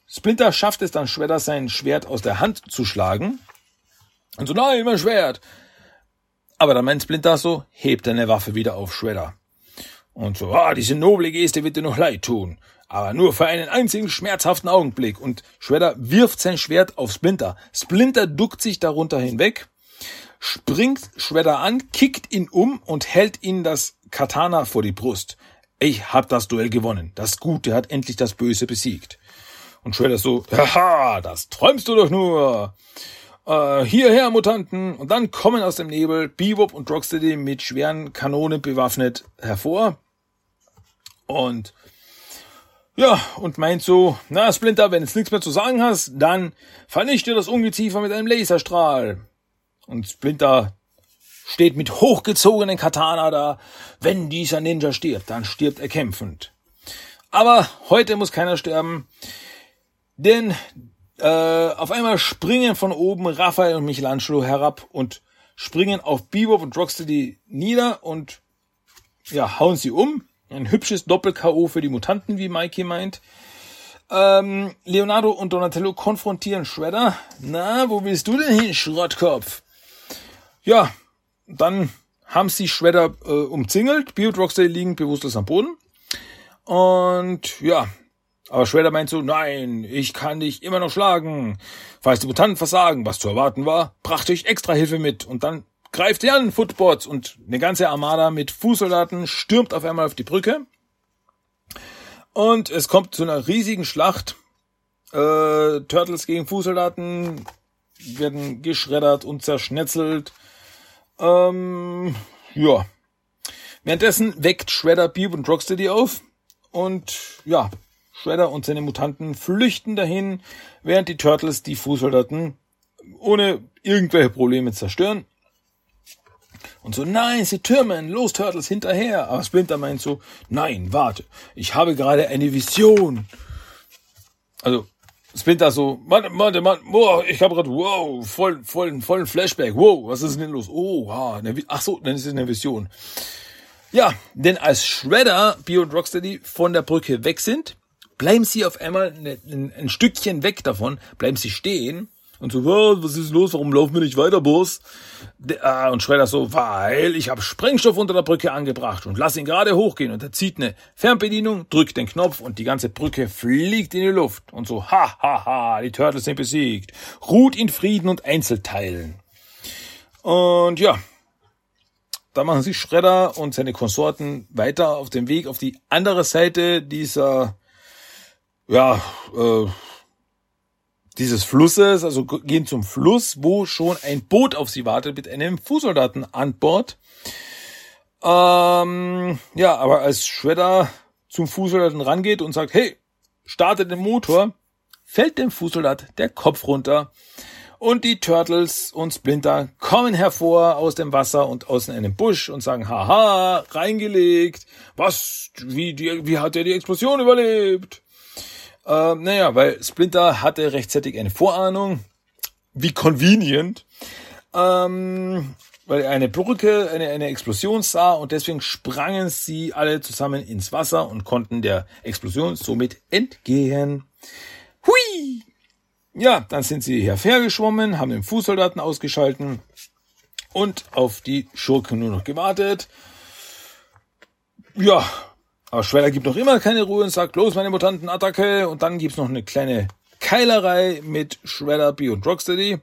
Splinter schafft es dann Shredder sein Schwert aus der Hand zu schlagen. Und so, nein, mein Schwert. Aber dann meint Splinter so, hebt deine Waffe wieder auf Shredder. Und so, ah, diese noble Geste wird dir noch leid tun. Aber nur für einen einzigen schmerzhaften Augenblick. Und Shredder wirft sein Schwert auf Splinter. Splinter duckt sich darunter hinweg, springt Shredder an, kickt ihn um und hält ihn das Katana vor die Brust. Ich hab das Duell gewonnen. Das Gute hat endlich das Böse besiegt. Und Shredder so, haha, das träumst du doch nur. Äh, hierher, Mutanten. Und dann kommen aus dem Nebel Bebop und Rocksteady mit schweren Kanonen bewaffnet hervor. Und ja, und meint so, na Splinter, wenn du nichts mehr zu sagen hast, dann vernichte das Ungeziefer mit einem Laserstrahl. Und Splinter steht mit hochgezogenen Katana da. Wenn dieser Ninja stirbt, dann stirbt er kämpfend. Aber heute muss keiner sterben, denn Äh, auf einmal springen von oben Raphael und Michelangelo herab und springen auf Bebop und Rocksteady nieder und ja, hauen sie um. Ein hübsches Doppel-K.O. für die Mutanten, wie Mikey meint. Ähm, Leonardo und Donatello konfrontieren Shredder. Na, wo willst du denn hin, Schrottkopf? Ja, dann haben sie Shredder äh, umzingelt. Und Rocksteady liegen bewusstlos am Boden. Und ja, aber Shredder meint so, nein, ich kann dich immer noch schlagen. Falls die Mutanten versagen, was zu erwarten war, brachte ich extra Hilfe mit. Und dann greift ihr an, Footbots, und eine ganze Armada mit Fußsoldaten stürmt auf einmal auf die Brücke. Und es kommt zu einer riesigen Schlacht. Äh, Turtles gegen Fußsoldaten werden geschreddert und zerschnetzelt. Ähm, ja. Währenddessen weckt Shredder Beep und Rocksteady auf. Und ja, Shredder und seine Mutanten flüchten dahin, während die Turtles die Fußsoldaten ohne irgendwelche Probleme zerstören. Und so, nein, sie türmen, los Turtles, hinterher. Aber Splinter meint so, nein, warte, ich habe gerade eine Vision. Also, Splinter so, warte, warte, warte, wow, ich habe gerade, wow, voll, voll, vollen Flashback, wow, was ist denn los? Oh, ah, ach so, dann ist es eine Vision. Ja, denn als Shredder, Bio und Rocksteady von der Brücke weg sind, bleiben sie auf einmal ein, ein Stückchen weg davon, bleiben sie stehen und so, was ist los, warum laufen wir nicht weiter, Boss? Ah, und Schredder so, weil ich habe Sprengstoff unter der Brücke angebracht und lass ihn gerade hochgehen und er zieht eine Fernbedienung, drückt den Knopf und die ganze Brücke fliegt in die Luft und so, ha, ha, ha, die Turtles sind besiegt, ruht in Frieden und Einzelteilen. Und ja, da machen sich Schredder und seine Konsorten weiter auf dem Weg auf die andere Seite dieser ja, äh, dieses Flusses, also gehen zum Fluss, wo schon ein Boot auf sie wartet mit einem Fußsoldaten an Bord. Ähm, ja, aber als Shredder zum Fußsoldaten rangeht und sagt, hey, starte den Motor, fällt dem Fußsoldat der Kopf runter und die Turtles und Splinter kommen hervor aus dem Wasser und aus einem Busch und sagen, haha, reingelegt, was, wie, die, wie hat er die Explosion überlebt? Äh, naja, weil Splinter hatte rechtzeitig eine Vorahnung. Wie convenient. Ähm, weil er eine Brücke, eine, eine Explosion sah und deswegen sprangen sie alle zusammen ins Wasser und konnten der Explosion somit entgehen. Hui! Ja, dann sind sie hergeschwommen, haben den Fußsoldaten ausgeschalten und auf die Schurken nur noch gewartet. Ja, aber Schweller gibt noch immer keine Ruhe und sagt, los, meine Mutanten, Attacke. Und dann gibt's noch eine kleine Keilerei mit Shredder, B und Rocksteady.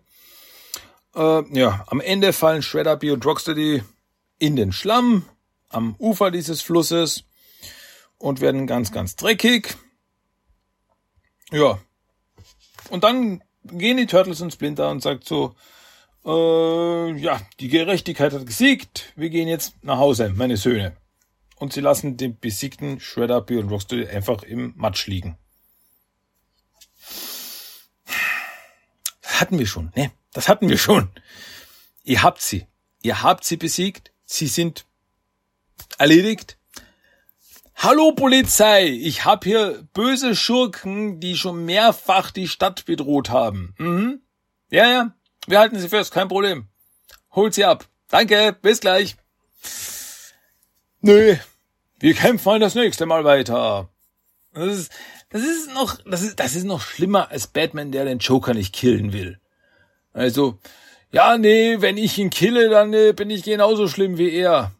Äh, ja, am Ende fallen Shredder, B und Rocksteady in den Schlamm am Ufer dieses Flusses und werden ganz, ganz dreckig. Ja. Und dann gehen die Turtles und Splinter und sagt so, äh, ja, die Gerechtigkeit hat gesiegt, wir gehen jetzt nach Hause, meine Söhne und sie lassen den besiegten Shredder, und Rocksteady einfach im Matsch liegen. Das hatten wir schon, ne? Das hatten wir schon. Ihr habt sie. Ihr habt sie besiegt. Sie sind erledigt. Hallo Polizei, ich hab hier böse Schurken, die schon mehrfach die Stadt bedroht haben. Mhm. Ja, ja, wir halten sie fest, kein Problem. Holt sie ab. Danke, bis gleich. Nö, wir kämpfen halt das nächste Mal weiter. Das ist, das ist noch, das ist, das ist noch schlimmer als Batman, der den Joker nicht killen will. Also, ja, nee, wenn ich ihn kille, dann äh, bin ich genauso schlimm wie er.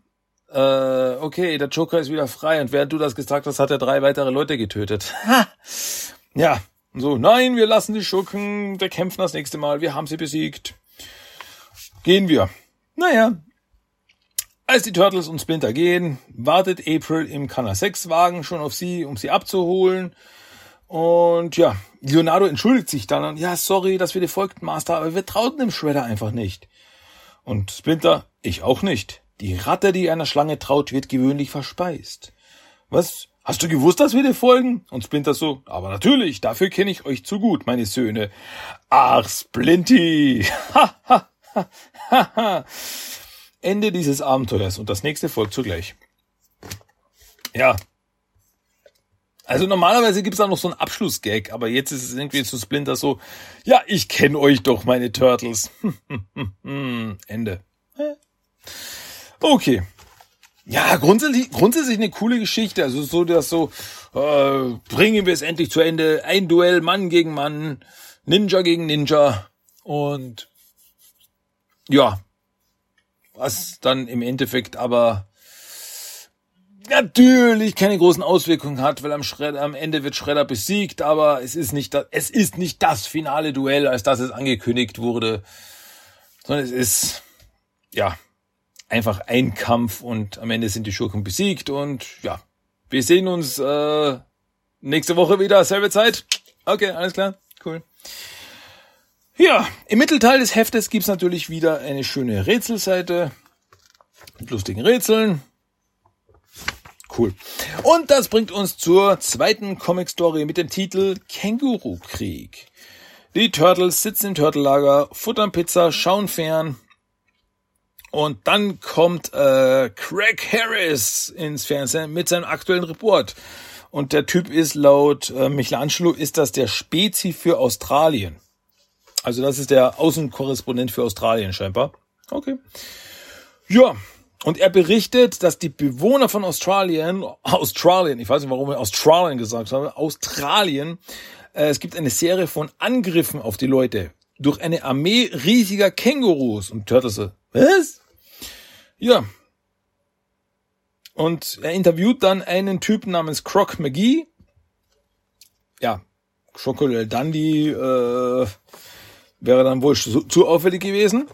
Äh, okay, der Joker ist wieder frei und während du das gesagt hast, hat er drei weitere Leute getötet. ja, so, nein, wir lassen die Schurken, wir kämpfen das nächste Mal, wir haben sie besiegt. Gehen wir. Naja, als die Turtles und Splinter gehen, wartet April im Kanal 6 Wagen schon auf sie, um sie abzuholen. Und ja, Leonardo entschuldigt sich dann und ja, sorry, dass wir dir folgten, Master, aber wir trauten dem Shredder einfach nicht. Und Splinter, ich auch nicht. Die Ratte, die einer Schlange traut, wird gewöhnlich verspeist. Was? Hast du gewusst, dass wir dir folgen? Und Splinter so, aber natürlich, dafür kenne ich euch zu gut, meine Söhne. Ach, Splinty! <laughs> Ha, ha, ha, ha, ha. Ende dieses Abenteuers und das nächste folgt zugleich. Ja. Also normalerweise gibt's da noch so einen Abschlussgag, aber jetzt ist es irgendwie zu Splinter so, ja, ich kenne euch doch, meine Turtles. <laughs> Ende. Okay. Ja, grundsätzlich, grundsätzlich eine coole Geschichte. Also so, dass so, äh, bringen wir es endlich zu Ende. Ein Duell Mann gegen Mann, Ninja gegen Ninja. Und ja, was dann im Endeffekt aber natürlich keine großen Auswirkungen hat, weil am, Schredder, am Ende wird Schredder besiegt, aber es ist nicht das, es ist nicht das finale Duell, als das es angekündigt wurde, sondern es ist ja einfach ein Kampf und am Ende sind die Schurken besiegt und ja, wir sehen uns äh, nächste Woche wieder, selbe Zeit. Okay, alles klar, cool. Ja, im Mittelteil des Heftes gibt's natürlich wieder eine schöne Rätselseite mit lustigen Rätseln. Cool. Und das bringt uns zur zweiten Comic-Story mit dem Titel Känguru-Krieg. Die Turtles sitzen im Turtellager, futtern Pizza, schauen fern. Und dann kommt äh, Craig Harris ins Fernsehen mit seinem aktuellen Report. Und der Typ ist laut äh, Michelangelo ist das der Spezi für Australien. Also das ist der Außenkorrespondent für Australien scheinbar. Okay. Ja, und er berichtet, dass die Bewohner von Australien, Australien, ich weiß nicht, warum wir Australien gesagt haben, Australien, äh, es gibt eine Serie von Angriffen auf die Leute durch eine Armee riesiger Kängurus. Und Turtles was? Ja. Und er interviewt dann einen Typen namens Croc McGee. Ja, Crocodile Dundee äh, wäre dann wohl zu auffällig gewesen.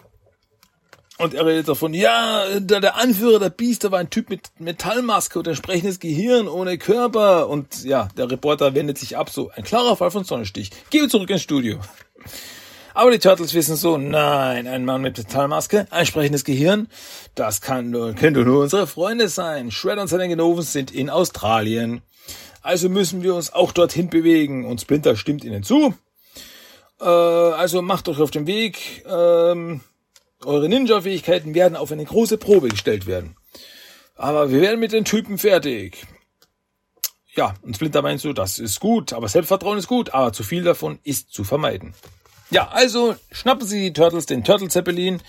Und er redet davon, ja, der, Anführer der Biester war ein Typ mit Metallmaske und entsprechendes Gehirn ohne Körper. Und ja, der Reporter wendet sich ab, so ein klarer Fall von Sonnenstich. Geh zurück ins Studio. Aber die Turtles wissen so, nein, ein Mann mit Metallmaske, ein sprechendes Gehirn, das kann nur, können nur unsere Freunde sein. Shredder und seine Genoven sind in Australien. Also müssen wir uns auch dorthin bewegen. Und Splinter stimmt ihnen zu. Äh, also macht euch auf den Weg. Ähm, eure Ninja-Fähigkeiten werden auf eine große Probe gestellt werden. Aber wir werden mit den Typen fertig. Ja, und Splinter meint so, das ist gut, aber Selbstvertrauen ist gut, aber zu viel davon ist zu vermeiden. Ja, also schnappen Sie die Turtles den Turtle Zeppelin,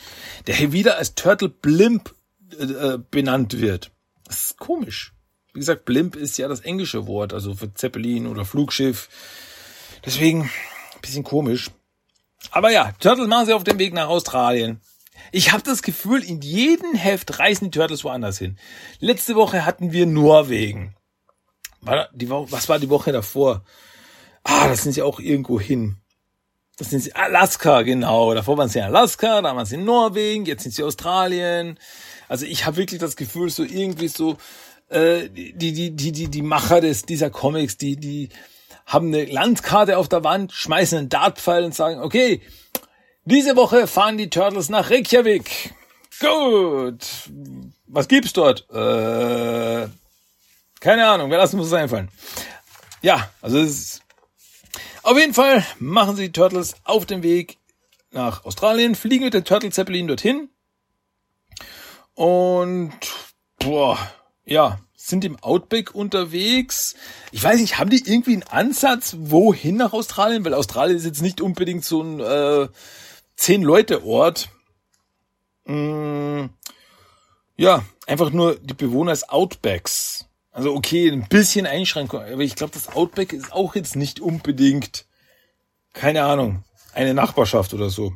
der hier wieder als Turtle Blimp äh, äh, benannt wird. Das ist komisch. Wie gesagt, Blimp ist ja das englische Wort, also für Zeppelin oder Flugschiff. Deswegen bisschen komisch. Aber ja, Turtles machen sie auf dem Weg nach Australien. Ich habe das Gefühl, in jedem Heft reisen die Turtles woanders hin. Letzte Woche hatten wir Norwegen. War die was war die Woche davor? Ah, das sind sie auch irgendwo hin. Das sind sie Alaska, genau. Davor waren sie in Alaska, da waren sie in Norwegen, jetzt sind sie Australien. Also ich habe wirklich das Gefühl, so irgendwie so äh, die die die die die Macher des dieser Comics, die die haben eine Landkarte auf der Wand, schmeißen einen Dartpfeil und sagen, okay, diese Woche fahren die Turtles nach Reykjavik. Gut. Was gibt's dort? Äh, keine Ahnung, wer lassen muss es einfallen. Ja, also es ist, auf jeden Fall machen sie die Turtles auf den Weg nach Australien, fliegen mit der Turtle Zeppelin dorthin und boah, ja, sind im Outback unterwegs. Ich weiß nicht, haben die irgendwie einen Ansatz, wohin nach Australien? Weil Australien ist jetzt nicht unbedingt so ein äh, zehn Leute Ort. Mm, ja, einfach nur die Bewohner des Outbacks. Also okay, ein bisschen Einschränkung, aber ich glaube, das Outback ist auch jetzt nicht unbedingt, keine Ahnung, eine Nachbarschaft oder so.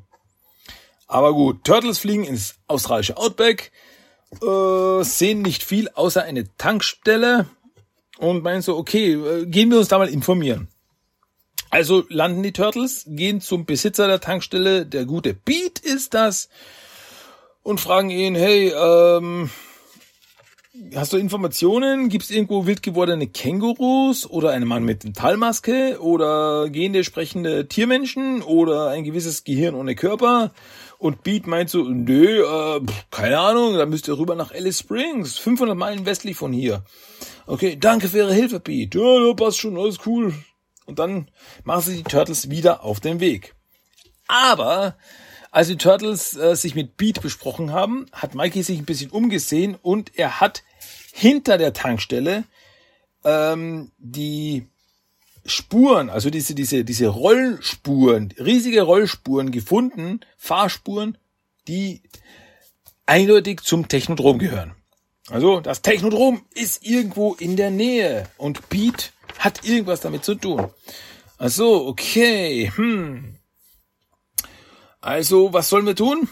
Aber gut, Turtles fliegen ins australische Outback, äh, sehen nicht viel außer eine Tankstelle und meinen so, okay, äh, gehen wir uns da mal informieren. Also landen die Turtles, gehen zum Besitzer der Tankstelle, der gute Beat ist das, und fragen ihn, hey, ähm, hast du Informationen? Gibt es irgendwo wild gewordene Kängurus oder einen Mann mit Metallmaske oder gehende sprechende Tiermenschen oder ein gewisses Gehirn ohne Körper? Und Beat meint so, nö, äh, keine Ahnung, da müsst ihr rüber nach Alice Springs, 500 Meilen westlich von hier. Okay, danke für Ihre Hilfe, Beat. Ja, ja, passt schon, alles cool. Und dann machen sie die Turtles wieder auf den Weg. Aber als die Turtles äh, sich mit Beat besprochen haben, hat Mikey sich ein bisschen umgesehen und er hat hinter der Tankstelle ähm, die Spuren, also diese, diese, diese Rollspuren, riesige Rollspuren gefunden, Fahrspuren, die eindeutig zum Technodrom gehören. Also das Technodrom ist irgendwo in der Nähe und Beat hat irgendwas damit zu tun. Also okay, hm. Also was sollen wir tun?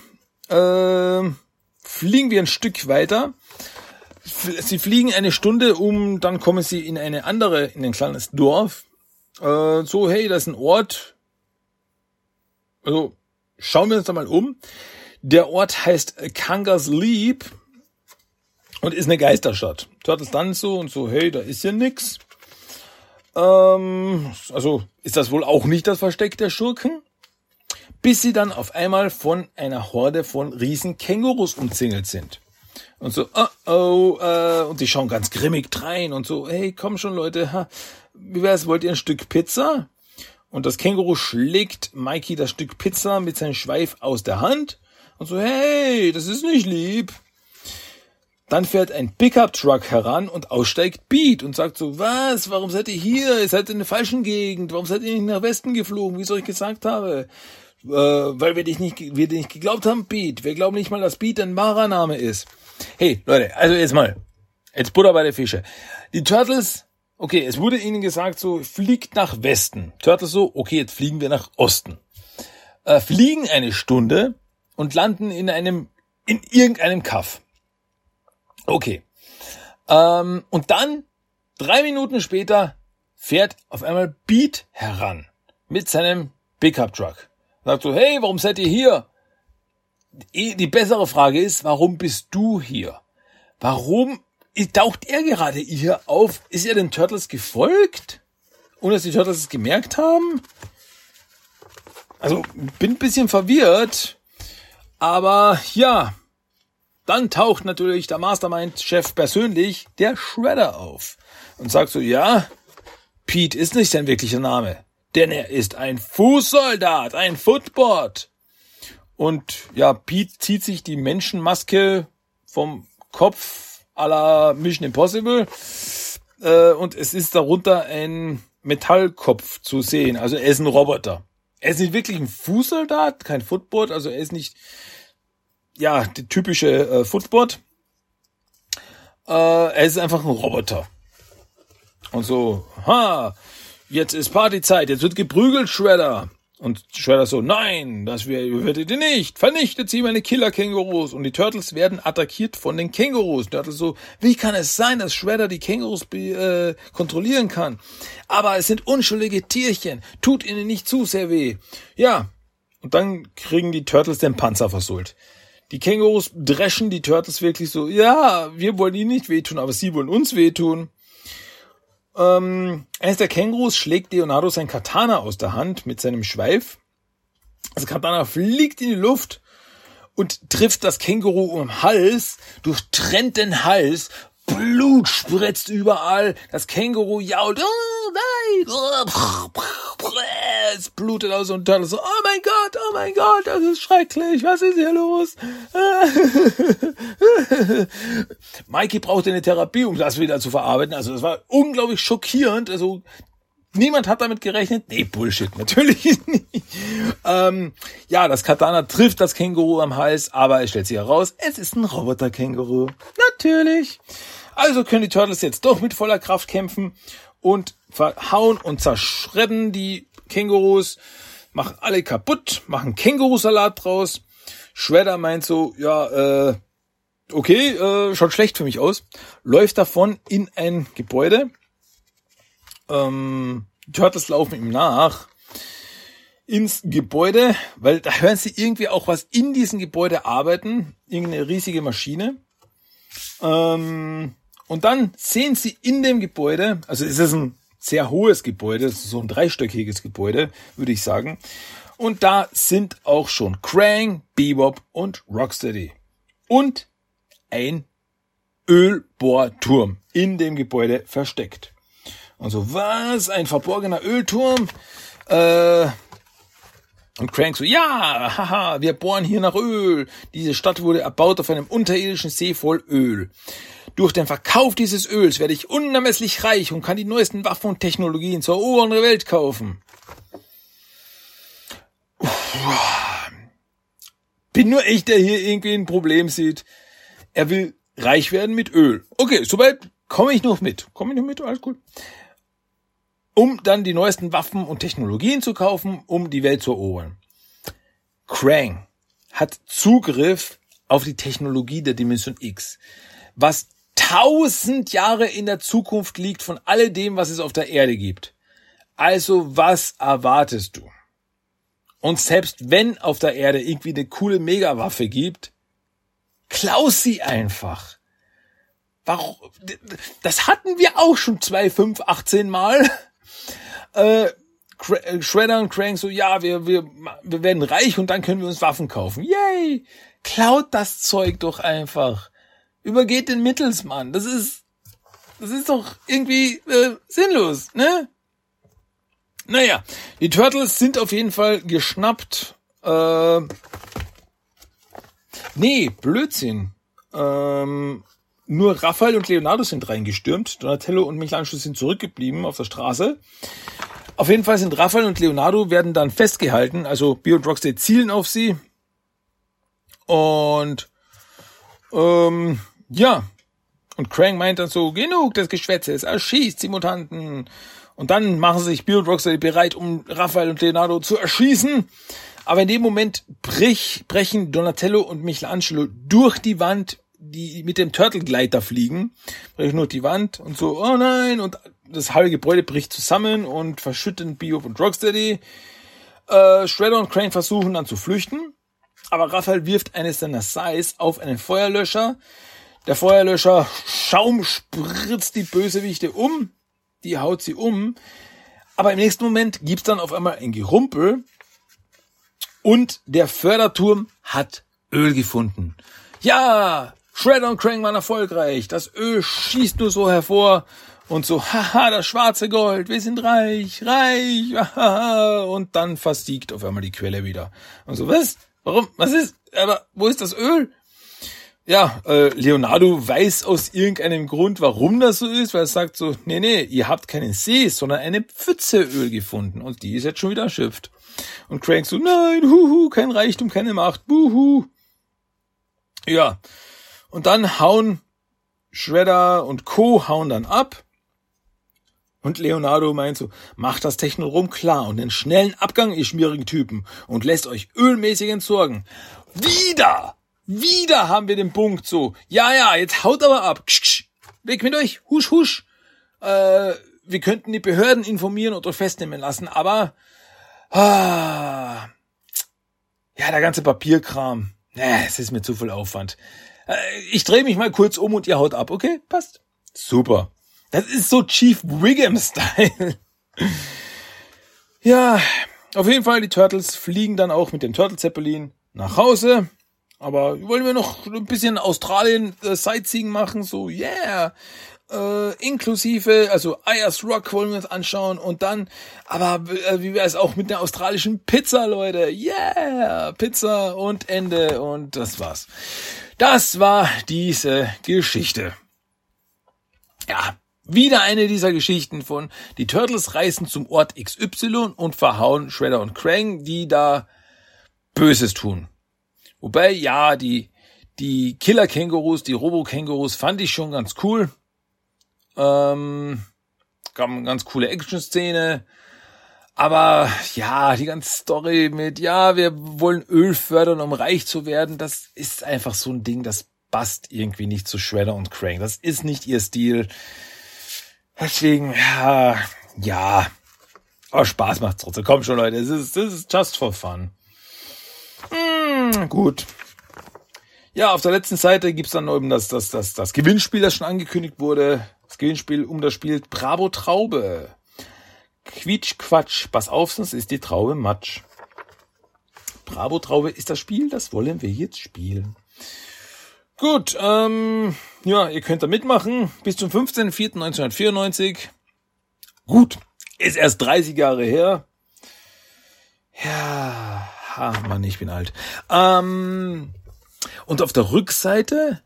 Ähm, fliegen wir ein Stück weiter. Sie fliegen eine Stunde um, dann kommen sie in eine andere, in ein kleines Dorf. Äh, so, hey, das ist ein Ort. Also, schauen wir uns da mal um. Der Ort heißt Kangas Leap und ist eine Geisterstadt. Turtles dann so und so, hey, da ist ja nix. Ähm, also ist das wohl auch nicht das Versteck der Schurken? Bis sie dann auf einmal von einer Horde von riesen Kängurus umzingelt sind. Und so, oh, oh, äh, und die schauen ganz grimmig drein und so, hey, komm schon Leute, ha, wie wär's, wollt ihr ein Stück Pizza? Und das Känguru schlägt Mikey das Stück Pizza mit seinem Schweif aus der Hand und so, hey, das ist nicht lieb. Dann fährt ein Pickup-Truck heran und aussteigt Beat und sagt so, was, warum seid ihr hier? Ihr seid in der falschen Gegend. Warum seid ihr nicht nach Westen geflogen, wie ich euch gesagt habe? Äh, weil wir dich nicht, wir dich nicht geglaubt haben, Beat. Wir glauben nicht mal, dass Beat ein wahrer Name ist. Hey, Leute, also jetzt mal. Jetzt Butter bei der Fische. Die Turtles, okay, es wurde ihnen gesagt so, fliegt nach Westen. Turtles so, okay, jetzt fliegen wir nach Osten. Äh, fliegen eine Stunde und landen in einem, in irgendeinem Kaff. Okay. Ähm, und dann, drei Minuten später, fährt auf einmal Beat heran mit seinem Pickup-Truck. Sagt so, hey, warum seid ihr hier? Die bessere Frage ist, warum bist du hier? Warum taucht er gerade hier auf? Ist er den Turtles gefolgt? Ohne dass die Turtles es gemerkt haben? Also, bin ein bisschen verwirrt. Aber ja, dann taucht natürlich der Mastermind-Chef persönlich, der Shredder, auf und sagt so, ja, Pete ist nicht sein wirklicher Name, denn er ist ein Fußsoldat, ein Footboard. Und ja, Pete zieht sich die Menschenmaske vom Kopf aller Mission Impossible äh, und es ist darunter ein Metallkopf zu sehen. Also er ist ein Roboter. Er ist nicht wirklich ein Fußsoldat, kein Footboard, also er ist nicht ja, die typische äh, Footboard. Äh, er ist einfach ein Roboter. Und so, ha, jetzt ist Partyzeit, jetzt wird geprügelt, Shredder. Und Shredder so, nein, das werdet ihr nicht. Vernichtet sie meine Killer-Kängurus. Und die Turtles werden attackiert von den Kängurus. Turtles so, wie kann es sein, dass Shredder die Kängurus äh, kontrollieren kann? Aber es sind unschuldige Tierchen. Tut ihnen nicht zu sehr weh. Ja. Und dann kriegen die Turtles den Panzer versohlt. Die Kängurus dreschen die Turtles wirklich so, ja, wir wollen ihnen nicht wehtun, aber sie wollen uns wehtun. Ähm, eines der Kängurus schlägt Leonardo sein Katana aus der Hand mit seinem Schweif. Das Katana fliegt in die Luft und trifft das Känguru im Hals, durchtrennt den Hals, Blut spritzt überall, das Känguru jault, oh nein, es blutet aus und Turtle so, oh mein Gott, oh mein Gott, das ist schrecklich, was ist hier los? Mikey brauchte eine Therapie, um das wieder zu verarbeiten, also das war unglaublich schockierend, also Niemand hat damit gerechnet. Nee, Bullshit, natürlich <laughs> nicht. Ähm, ja, das Katana trifft das Känguru am Hals, aber es stellt sich heraus, es ist ein Roboter-Känguru. Natürlich. Also können die Turtles jetzt doch mit voller Kraft kämpfen und verhauen und zerschredden die Kängurus, machen alle kaputt, machen Kängurusalat draus. Shredder meint so, ja, äh, okay, äh, schaut schlecht für mich aus, läuft davon in ein Gebäude. Ähm, Turtles laufen ihm nach ins Gebäude, weil da hören sie irgendwie auch was in diesem Gebäude arbeiten, irgendeine riesige Maschine. Ähm, und dann sehen sie in dem Gebäude, also es ist ein sehr hohes Gebäude, so ein dreistöckiges Gebäude, würde ich sagen. Und da sind auch schon Krang, Bebop und Rocksteady. Und ein Ölbohrturm in dem Gebäude versteckt. Also was? Ein verborgener Ölturm? Äh, und Crank so, ja, haha, wir bohren hier nach Öl. Diese Stadt wurde erbaut auf einem unterirdischen See voll Öl. Durch den Verkauf dieses Öls werde ich unermesslich reich und kann die neuesten Waffen und Technologien zur oberen Welt kaufen. Bin nur ich, der hier irgendwie ein Problem sieht. Er will reich werden mit Öl. Okay, soweit komme ich noch mit. Komme ich noch mit? Alles gut. Um dann die neuesten Waffen und Technologien zu kaufen, um die Welt zu erobern. Krang hat Zugriff auf die Technologie der Dimension X, was tausend Jahre in der Zukunft liegt von alledem, was es auf der Erde gibt. Also was erwartest du? Und selbst wenn auf der Erde irgendwie eine coole Megawaffe gibt, klaus sie einfach. Warum? Das hatten wir auch schon zwei, fünf, achtzehn Mal. Äh, äh, Shredder und Crank so, ja, wir, wir, wir werden reich und dann können wir uns Waffen kaufen. Yay! Klaut das Zeug doch einfach. Übergeht den Mittelsmann. Das ist, das ist doch irgendwie äh, sinnlos, ne? Naja, die Turtles sind auf jeden Fall geschnappt. Äh, nee, Blödsinn. Ähm, nur Raphael und Leonardo sind reingestürmt. Donatello und Michelangelo sind zurückgeblieben auf der Straße. Auf jeden Fall sind Raphael und Leonardo werden dann festgehalten. Also Bio und Rocksteady zielen auf sie. Und ähm, ja. Und Krang meint dann so, genug des Geschwätzes, erschießt die Mutanten. Und dann machen sich Bio und Rocksteady bereit, um Raphael und Leonardo zu erschießen. Aber in dem Moment brich, brechen Donatello und Michelangelo durch die Wand, die mit dem Turtle-Gleiter fliegen, brechen durch die Wand und so, oh nein, und das halbe Gebäude bricht zusammen und verschütten Bebop und Rocksteady. Äh, Shredder und Crane versuchen dann zu flüchten, aber Raphael wirft eines seiner Sais auf einen Feuerlöscher. Der Feuerlöscher Schaum spritzt die Bösewichte um, die haut sie um, aber im nächsten Moment gibt's dann auf einmal ein Gerumpel und der Förderturm hat Öl gefunden. Ja, Shredder und Krang waren erfolgreich. Das Öl schießt nur so hervor und so, haha, das schwarze Gold, wir sind reich, reich, haha, und dann versiegt auf einmal die Quelle wieder. Und so, was? Warum? Was ist? Aber wo ist das Öl? Ja, äh, Leonardo weiß aus irgendeinem Grund, warum das so ist, weil er sagt so, nee, nee, ihr habt keinen See, sondern eine Pfütze Öl gefunden und die ist jetzt schon wieder erschöpft. Und Crank so, nein, huhu, kein Reichtum, keine Macht, buhu. Ja, und dann hauen Shredder und Co. hauen dann ab und Leonardo meint so, macht das Technorum klar und den schnellen Abgang, ihr schmierigen Typen, und lässt euch ölmäßig entsorgen. Wieder! Wieder haben wir den Punkt so. Ja, ja, jetzt haut aber ab. Ksch, ksch. Weg mit euch. Husch, husch. Äh, wir könnten die Behörden informieren oder festnehmen lassen, aber ah, ja, der ganze Papierkram. Nee, es ist mir zu viel Aufwand. Äh, ich drehe mich mal kurz um und ihr haut ab, okay? Passt. Super. Das ist so Chief Wiggum-Style. ja, auf jeden Fall, die Turtles fliegen dann auch mit dem Turtle Zeppelin nach Hause. Aber wollen wir noch ein bisschen Australien äh, Sightseeing machen? So, yeah. Äh, inklusive, also Ayers Rock wollen wir uns anschauen und dann, aber äh, wie wäre es auch mit der australischen Pizza, Leute? Yeah, Pizza und Ende und das war's. Das war diese Geschichte. Ja, wieder eine dieser Geschichten von die Turtles reisen zum Ort XY und verhauen Shredder und Krang, die da Böses tun. Wobei, ja, die, die Killer-Kängurus, die Robo-Kängurus fand ich schon ganz cool. Ähm, gab eine ganz coole Action-Szene. Aber ja, die ganze Story mit, ja, wir wollen Öl fördern, um reich zu werden, das ist einfach so ein Ding, das passt irgendwie nicht zu Shredder und Krang. Das ist nicht ihr Stil. Deswegen, ja, ja. Aber Spaß macht's trotzdem. Komm schon, Leute. Es ist, es ist just for fun. Mm, gut. Ja, auf der letzten Seite gibt's dann eben das, das, das, das Gewinnspiel, das schon angekündigt wurde. Das Gewinnspiel um das Spiel Bravo Traube. Quietsch, Quatsch. Pass auf, sonst ist die Traube Matsch. Bravo Traube ist das Spiel, das wollen wir jetzt spielen. Gut, ähm, ja, ihr könnt da mitmachen. Bis zum 15.04.1994. Gut, ist erst 30 Jahre her. Ja, ha, Mann, ich bin alt. Ähm, und auf der Rückseite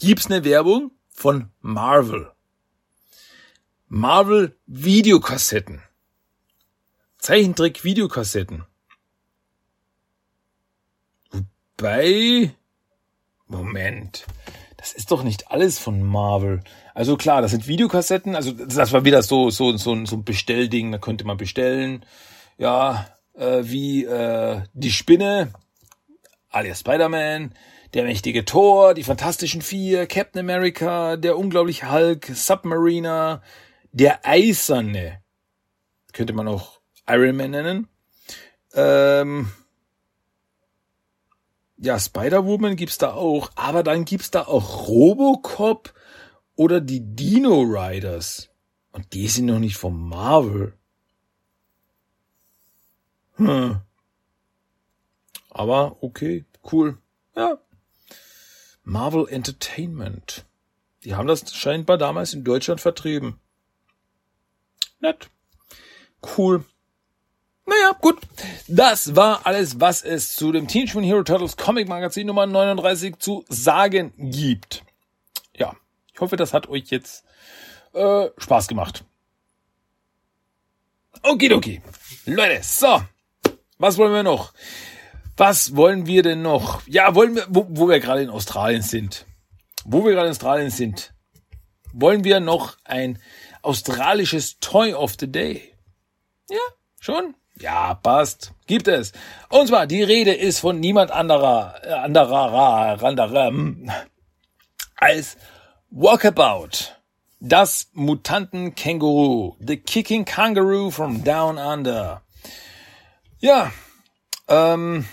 gibt's eine Werbung von Marvel. Marvel Videokassetten. Zeichentrick Videokassetten. Wobei, Moment, das ist doch nicht alles von Marvel. Also klar, das sind Videokassetten, also das war wieder so, so, so, so ein Bestellding, da konnte man bestellen. Ja, äh, wie äh, die Spinne, alias Spider-Man, der mächtige Thor, die Fantastischen Vier, Captain America, der unglaubliche Hulk, Submariner, der Eiserne, könnte man auch Iron Man nennen. Ähm, ja, Spider-Woman gibt's da auch, aber dann gibt's da auch Robocop oder die Dino Riders. Und die sind noch nicht von Marvel. Hm. Aber okay, cool. Ja. Marvel Entertainment. Die haben das scheinbar damals in Deutschland vertrieben. Nett. Cool. Naja, gut. Das war alles, was es zu dem Teenage Mutant Hero Turtles Comic Magazin Nummer 39 zu sagen gibt. Ja, ich hoffe, das hat euch jetzt äh, Spaß gemacht. Okidoki. Leute, so. Was wollen wir noch? Was wollen wir denn noch? Ja, wollen wir, wo, wo wir gerade in Australien sind. Wo wir gerade in Australien sind. Wollen wir noch ein australisches Toy of the Day? Ja, schon? Ja, passt. Gibt es. Und zwar, die Rede ist von niemand anderer, äh, anderer, anderem als Walkabout. Das Mutanten-Känguru. The Kicking Kangaroo from Down Under. Ja, ähm,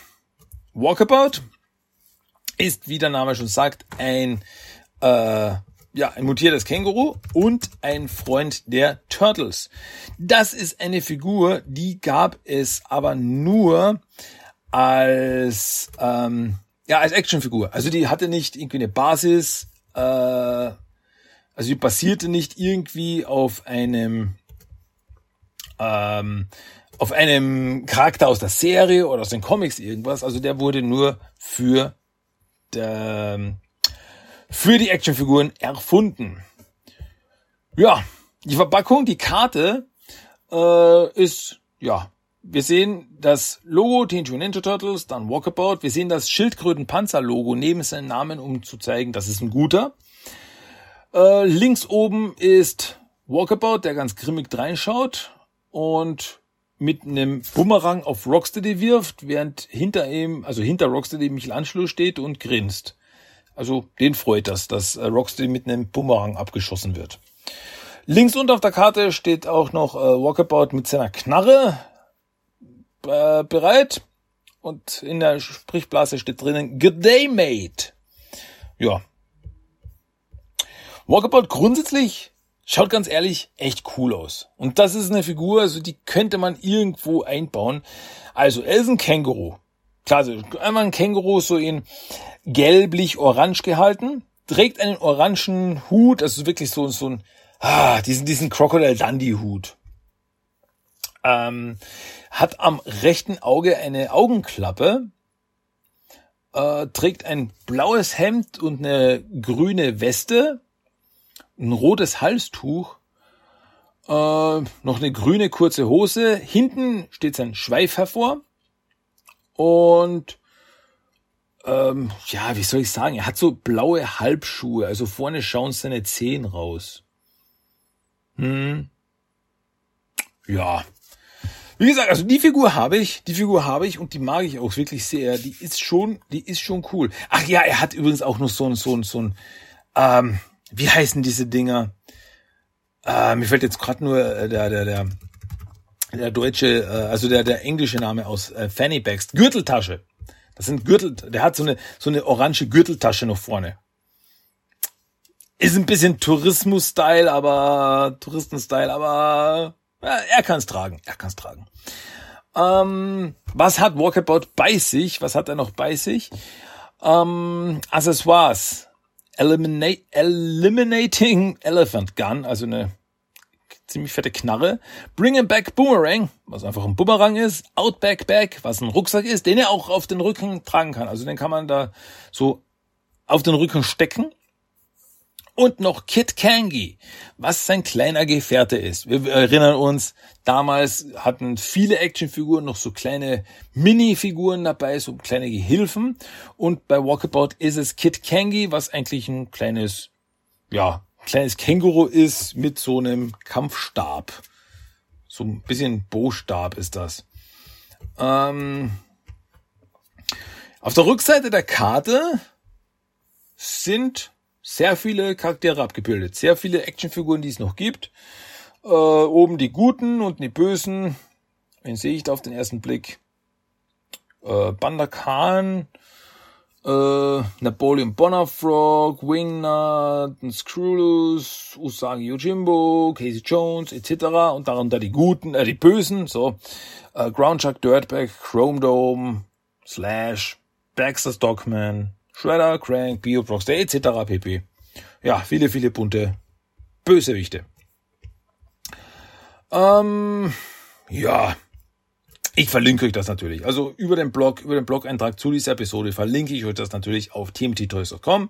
Walkabout ist, wie der Name schon sagt, ein äh, ja, ein mutiertes Känguru und ein Freund der Turtles. Das ist eine Figur, die gab es aber nur als ähm, ja als Actionfigur. Also die hatte nicht irgendwie eine Basis, äh, also die basierte nicht irgendwie auf einem ähm, auf einem Charakter aus der Serie oder aus den Comics irgendwas. Also der wurde nur für der, für die Actionfiguren erfunden. Ja, die Verpackung, die Karte äh, ist, ja, wir sehen das Logo Teenage Ninja Turtles, dann Walkabout. Wir sehen das Schildkröten-Panzer-Logo neben seinem Namen, um zu zeigen, das ist ein guter. Äh, links oben ist Walkabout, der ganz grimmig reinschaut und mit einem Bumerang auf Rocksteady wirft, während hinter ihm, also hinter Rocksteady Michelangelo steht und grinst. Also den freut das, dass äh, Rocksteady mit einem Bumerang abgeschossen wird. Links unten auf der Karte steht auch noch äh, Walkabout mit seiner Knarre äh, bereit. Und in der Sprichblase steht drinnen Good Day, Mate. Ja. Walkabout grundsätzlich schaut ganz ehrlich echt cool aus. Und das ist eine Figur, also die könnte man irgendwo einbauen. Also, er ist ein Känguru. Also einmal ein Känguru so in gelblich-orange gehalten, trägt einen orangen Hut, also wirklich so, so ein, ah, diesen, diesen Crocodile Dundee Hut. Ähm, hat am rechten Auge eine Augenklappe, äh, trägt ein blaues Hemd und eine grüne Weste, ein rotes Halstuch, äh, noch eine grüne kurze Hose. Hinten steht sein Schweif hervor und ähm, ja, wie soll ich sagen? Er hat so blaue Halbschuhe, also vorne schauen seine Zehen raus. Hm. Ja. Wie gesagt, also die Figur habe ich, die Figur habe ich und die mag ich auch wirklich sehr. Die ist schon, die ist schon cool. Ach ja, er hat übrigens auch noch so ein, so ein, so ein, ähm, wie heißen diese Dinger? Äh, mir fällt jetzt gerade nur äh, der, der, der, der deutsche, äh, also der, der englische Name aus äh, Fanny Bags. Gürteltasche. Das sind Gürtel, der hat so eine, so eine orange Gürteltasche noch vorne. Ist ein bisschen Tourismus-Style, aber, Touristen-Style, aber, ja, er kann es tragen, er kann es tragen. Ähm, was hat Walkabout bei sich? Was hat er noch bei sich? Ähm, Accessoires. Eliminate, Eliminating Elephant Gun, also eine ziemlich fette Knarre. Bring him back Boomerang, was einfach ein Boomerang ist. Outback Bag, was ein Rucksack ist, den er auch auf den Rücken tragen kann. Also den kann man da so auf den Rücken stecken. Und noch Kit Kangi, was sein kleiner Gefährte ist. Wir erinnern uns, damals hatten viele Actionfiguren noch so kleine Mini-Figuren dabei, so kleine Gehilfen. Und bei Walkabout ist es Kit Kangi, was eigentlich ein kleines, ja, kleines Känguru ist mit so einem Kampfstab. So ein bisschen Bostab ist das. Ähm, auf der Rückseite der Karte sind sehr viele Charaktere abgebildet, sehr viele Actionfiguren, die es noch gibt. Äh, oben die Guten und die Bösen. Wen sehe ich da auf den ersten Blick? Äh, Banda Khan, äh, Napoleon Bonafrog, Wingnut, Screwlus, Usagi Yojimbo, Casey Jones etc. Und darunter die Guten, äh, die Bösen, so äh, Groundchuck, Dirtbag, Chrome Dome, Slash, Baxter Stockman, Shredder, Crank, Bio Proxter etc. pp. Ja, viele, viele bunte Bösewichte. Ähm, ja, ich verlinke euch das natürlich. Also über den Blog, über den Blog-Eintrag zu dieser Episode verlinke ich euch das natürlich auf tmttoys.com.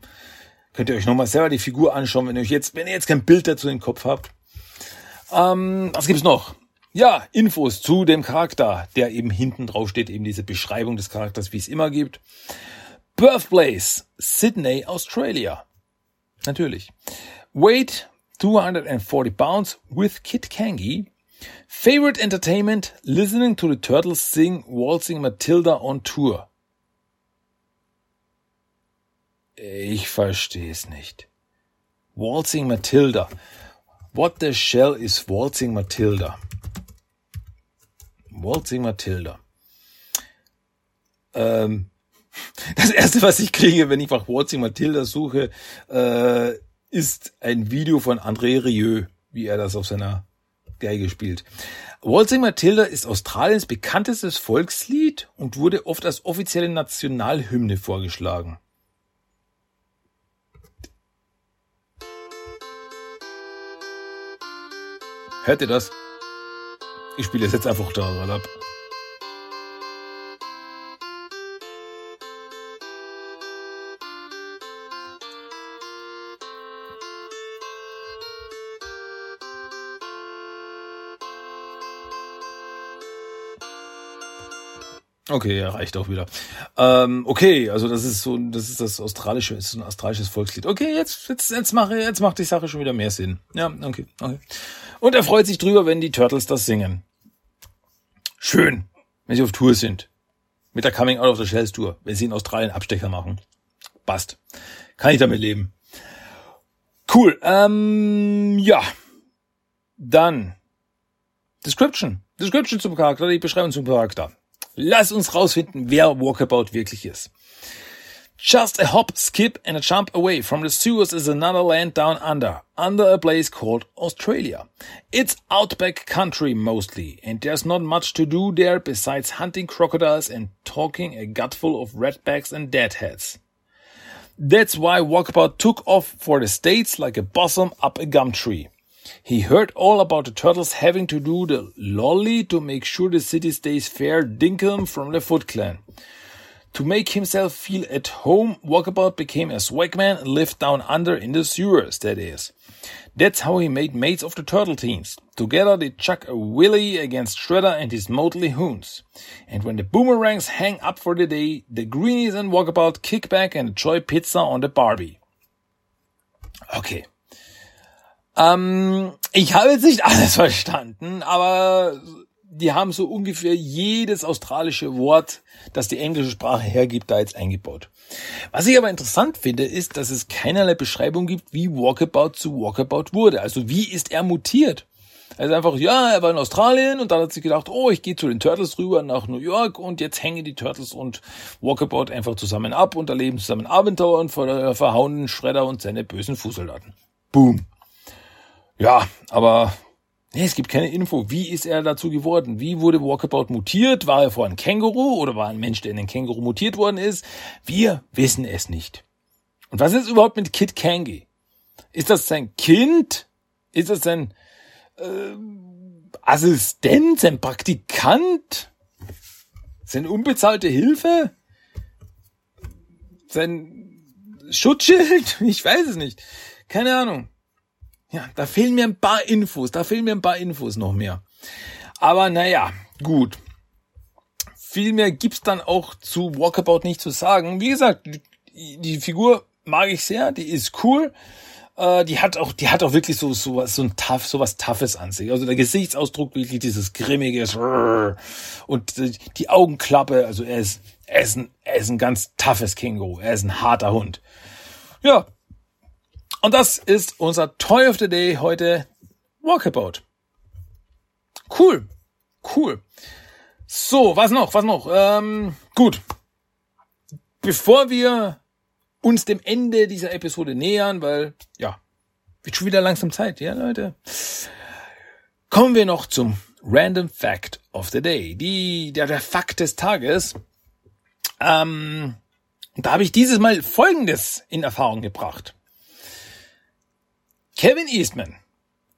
Könnt ihr euch nochmal selber die Figur anschauen, wenn ihr euch jetzt, wenn ihr jetzt kein Bild dazu im Kopf habt. Ähm, was gibt's noch? Ja, Infos zu dem Charakter, der eben hinten drauf steht, eben diese Beschreibung des Charakters, wie es immer gibt. Birthplace, Sydney, Australia. Natürlich. Weight, 240 pounds with Kit Kangi. Favorite entertainment, listening to the Turtles sing Waltzing Matilda on Tour. Ich verstehe es nicht. Waltzing Matilda. What the shell is Waltzing Matilda? Waltzing Matilda. Ähm, <laughs> das erste, was ich kriege, wenn ich nach Waltzing Matilda suche, äh, ist ein Video von André Rieu, wie er das auf seiner Geige spielt. Waltzing Matilda ist Australiens bekanntestes Volkslied und wurde oft als offizielle Nationalhymne vorgeschlagen. Hört ihr das? Ich spiele es jetzt einfach da ab. Okay, ja, reicht auch wieder. Ähm, okay, also das ist so, das ist das australische, ist so ein australisches Volkslied. Okay, jetzt, jetzt, jetzt mache, jetzt macht die Sache schon wieder mehr Sinn. Ja, okay, okay. Und er freut sich drüber, wenn die Turtles das singen. Schön, wenn sie auf Tour sind. Mit der Coming Out of the Shells Tour, wenn sie in Australien Abstecher machen. Passt. Kann ich damit leben. Cool. Ähm, ja. Dann Description. Description zum Charakter, die Beschreibung zum Charakter. Lass uns rausfinden, wer Walkabout wirklich ist. Just a hop, skip and a jump away from the sewers is another land down under, under a place called Australia. It's outback country mostly, and there's not much to do there besides hunting crocodiles and talking a gutful of redbacks and deadheads. That's why Walkabout took off for the States like a possum up a gum tree. He heard all about the turtles having to do the lolly to make sure the city stays fair dinkum from the Foot Clan. To make himself feel at home, Walkabout became a swagman and lived down under in the sewers, that is. That's how he made mates of the turtle teams. Together they chuck a willy against Shredder and his motley hoons. And when the boomerangs hang up for the day, the greenies and Walkabout kick back and enjoy pizza on the Barbie. Okay. Ähm, ich habe jetzt nicht <laughs> alles verstanden, aber die haben so ungefähr jedes australische Wort, das die englische Sprache hergibt, da jetzt eingebaut. Was ich aber interessant finde, ist, dass es keinerlei Beschreibung gibt, wie Walkabout zu Walkabout wurde. Also wie ist er mutiert? Also einfach, ja, er war in Australien und dann hat sich gedacht, oh, ich gehe zu den Turtles rüber nach New York und jetzt hängen die Turtles und Walkabout einfach zusammen ab und erleben zusammen Abenteuer und verhauen Schredder und seine bösen Fußsoldaten. Boom. Ja, aber nee, es gibt keine Info. Wie ist er dazu geworden? Wie wurde Walkabout mutiert? War er vor ein Känguru oder war ein Mensch, der in ein Känguru mutiert worden ist? Wir wissen es nicht. Und was ist überhaupt mit Kid Kangi? Ist das sein Kind? Ist das sein äh, Assistent, sein Praktikant? Sein unbezahlte Hilfe? Sein Schutzschild? <laughs> Ich weiß es nicht. keine Ahnung. Ja, da fehlen mir ein paar Infos, da fehlen mir ein paar Infos noch mehr. Aber naja, gut. Viel mehr gibt's dann auch zu Walkabout nicht zu sagen. Wie gesagt, die, Figur mag ich sehr, die ist cool. Äh, die hat auch, die hat auch wirklich so, so was, so ein tough, so was Toughes an sich. Also der Gesichtsausdruck wirklich dieses grimmige und die Augenklappe. Also er ist, er ist ein, er ist ein ganz toughes Känguru. Er ist ein harter Hund. Ja. Und das ist unser Toy of the Day heute. Walkabout. Cool. Cool. So, was noch? Was noch? Ähm, gut. Bevor wir uns dem Ende dieser Episode nähern, weil, ja, wird schon wieder langsam Zeit, ja, Leute. Kommen wir noch zum Random Fact of the Day. Die, der, der Fakt des Tages. Ähm, da habe ich dieses Mal Folgendes in Erfahrung gebracht. Kevin Eastman,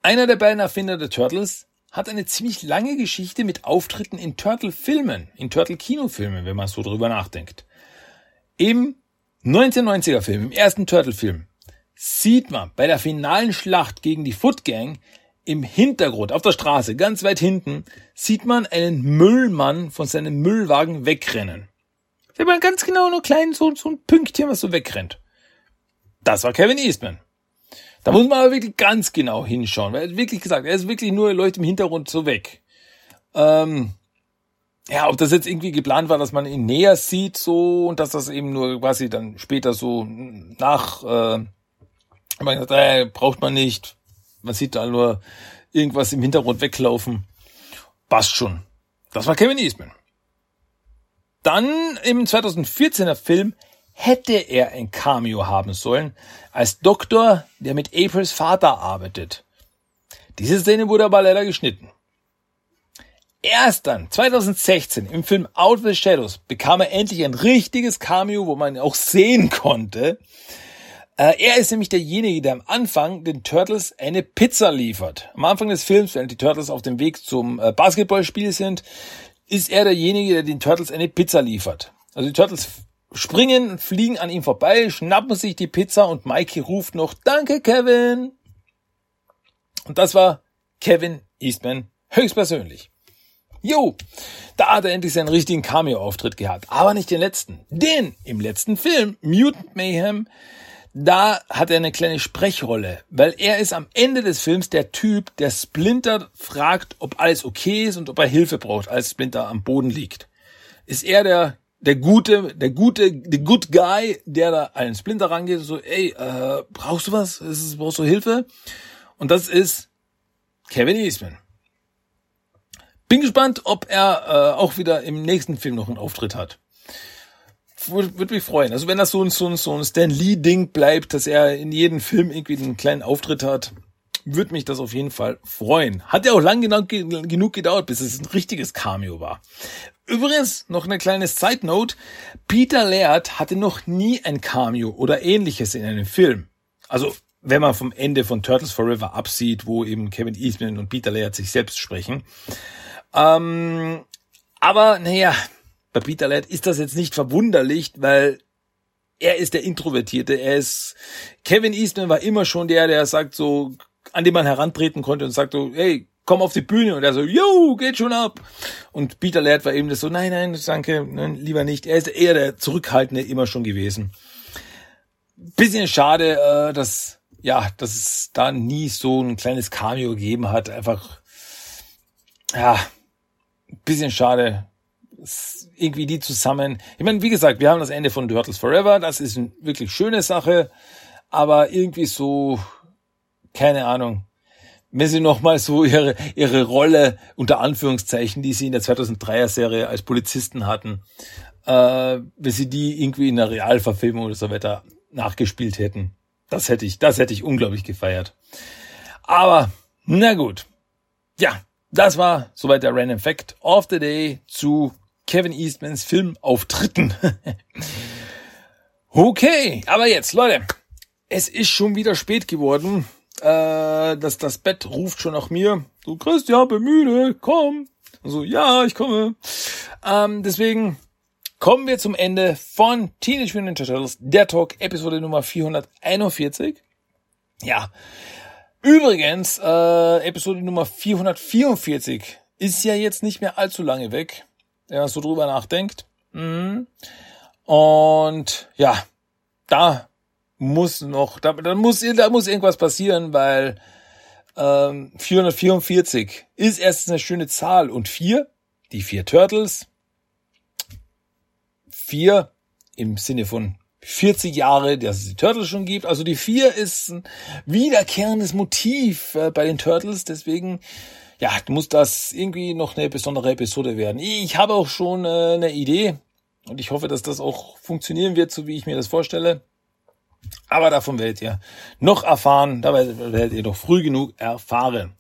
einer der beiden Erfinder der Turtles, hat eine ziemlich lange Geschichte mit Auftritten in Turtle-Filmen, in Turtle-Kinofilmen, wenn man so drüber nachdenkt. Im 1990er Film, im ersten Turtle-Film, sieht man bei der finalen Schlacht gegen die Foot Gang im Hintergrund, auf der Straße, ganz weit hinten, sieht man einen Müllmann von seinem Müllwagen wegrennen. Sieht man ganz genau nur klein, so, so ein Pünktchen, was so wegrennt. Das war Kevin Eastman. Da muss man aber wirklich ganz genau hinschauen, weil er wirklich gesagt, er ist wirklich nur Leute im Hintergrund so weg. Ähm, ja, ob das jetzt irgendwie geplant war, dass man ihn näher sieht, so und dass das eben nur quasi dann später so nach, äh, man gesagt, äh, braucht man nicht, man sieht da nur irgendwas im Hintergrund weglaufen, passt schon. Das war Kevin Eastman. Dann im 2014er Film hätte er ein Cameo haben sollen als Doktor, der mit Aprils Vater arbeitet. Diese Szene wurde aber leider geschnitten. Erst dann, 2016, im Film Out of the Shadows, bekam er endlich ein richtiges Cameo, wo man ihn auch sehen konnte. Äh, er ist nämlich derjenige, der am Anfang den Turtles eine Pizza liefert. Am Anfang des Films, während die Turtles auf dem Weg zum äh, Basketballspiel sind, ist er derjenige, der den Turtles eine Pizza liefert. Also die Turtles springen, fliegen an ihm vorbei, schnappen sich die Pizza und Mikey ruft noch Danke, Kevin. Und das war Kevin Eastman höchstpersönlich. Jo, da hat er endlich seinen richtigen Cameo-Auftritt gehabt. Aber nicht den letzten. Denn im letzten Film, Mutant Mayhem, da hat er eine kleine Sprechrolle, weil er ist am Ende des Films der Typ, der Splinter fragt, ob alles okay ist und ob er Hilfe braucht, als Splinter am Boden liegt. Ist er der der gute, der gute, der good guy, der da einen Splinter rangeht, so, ey, äh, brauchst du was? Brauchst du Hilfe? Und das ist Kevin Eastman. Bin gespannt, ob er äh, auch wieder im nächsten Film noch einen Auftritt hat. Würde mich freuen. Also wenn das so ein, so ein, so ein Stan Lee-Ding bleibt, dass er in jedem Film irgendwie einen kleinen Auftritt hat, würde mich das auf jeden Fall freuen. Hat ja auch lang genug gedauert, bis es ein richtiges Cameo war. Übrigens, noch eine kleine Side Note. Peter Laird hatte noch nie ein Cameo oder ähnliches in einem Film. Also, wenn man vom Ende von Turtles Forever absieht, wo eben Kevin Eastman und Peter Laird sich selbst sprechen. Ähm, aber naja, bei Peter Laird ist das jetzt nicht verwunderlich, weil er ist der Introvertierte. Er ist Kevin Eastman war immer schon der, der sagt so, an dem man herantreten konnte und sagt so, hey, komm auf die Bühne und er so, yo, geht schon ab. Und Peter Laird war eben das so, nein, nein, danke, nein, lieber nicht. Er ist eher der Zurückhaltende immer schon gewesen. Bisschen schade, äh, dass ja, dass es da nie so ein kleines Cameo gegeben hat. Einfach ja, bisschen schade. Irgendwie die zusammen. Ich meine, wie gesagt, wir haben das Ende von Turtles Forever. Das ist eine wirklich schöne Sache. Aber irgendwie so, keine Ahnung. Wenn sie nochmal so ihre, ihre Rolle, unter Anführungszeichen, die sie in der 2003er Serie als Polizisten hatten, äh, wenn sie die irgendwie in einer Realverfilmung oder so weiter nachgespielt hätten. Das hätte ich, das hätte ich unglaublich gefeiert. Aber, na gut. Ja, das war soweit der Random Fact of the Day zu Kevin Eastmans Filmauftritten. <laughs> okay, aber jetzt, Leute, es ist schon wieder spät geworden. Äh, das, das Bett ruft schon nach mir. So, Christian, bin müde, komm. so, ja, ich komme. Ähm, deswegen kommen wir zum Ende von Teenage Mutant Ninja Turtles, der Talk, Episode Nummer 441. Ja. Übrigens, äh, Episode Nummer 444 ist ja jetzt nicht mehr allzu lange weg, wenn man so drüber nachdenkt. Mhm. Und ja, da muss noch, da, da muss, da muss irgendwas passieren, weil ähm, 444 ist erstens eine schöne Zahl und vier, die vier Turtles, vier im Sinne von 40 Jahre, dass es die Turtles schon gibt. Also die vier ist ein wiederkehrendes Motiv äh, bei den Turtles. Deswegen, ja, muss das irgendwie noch eine besondere Episode werden. Ich habe auch schon äh, eine Idee und ich hoffe, dass das auch funktionieren wird, so wie ich mir das vorstelle. Aber davon werdet ihr noch erfahren. Dabei werdet ihr doch früh genug erfahren.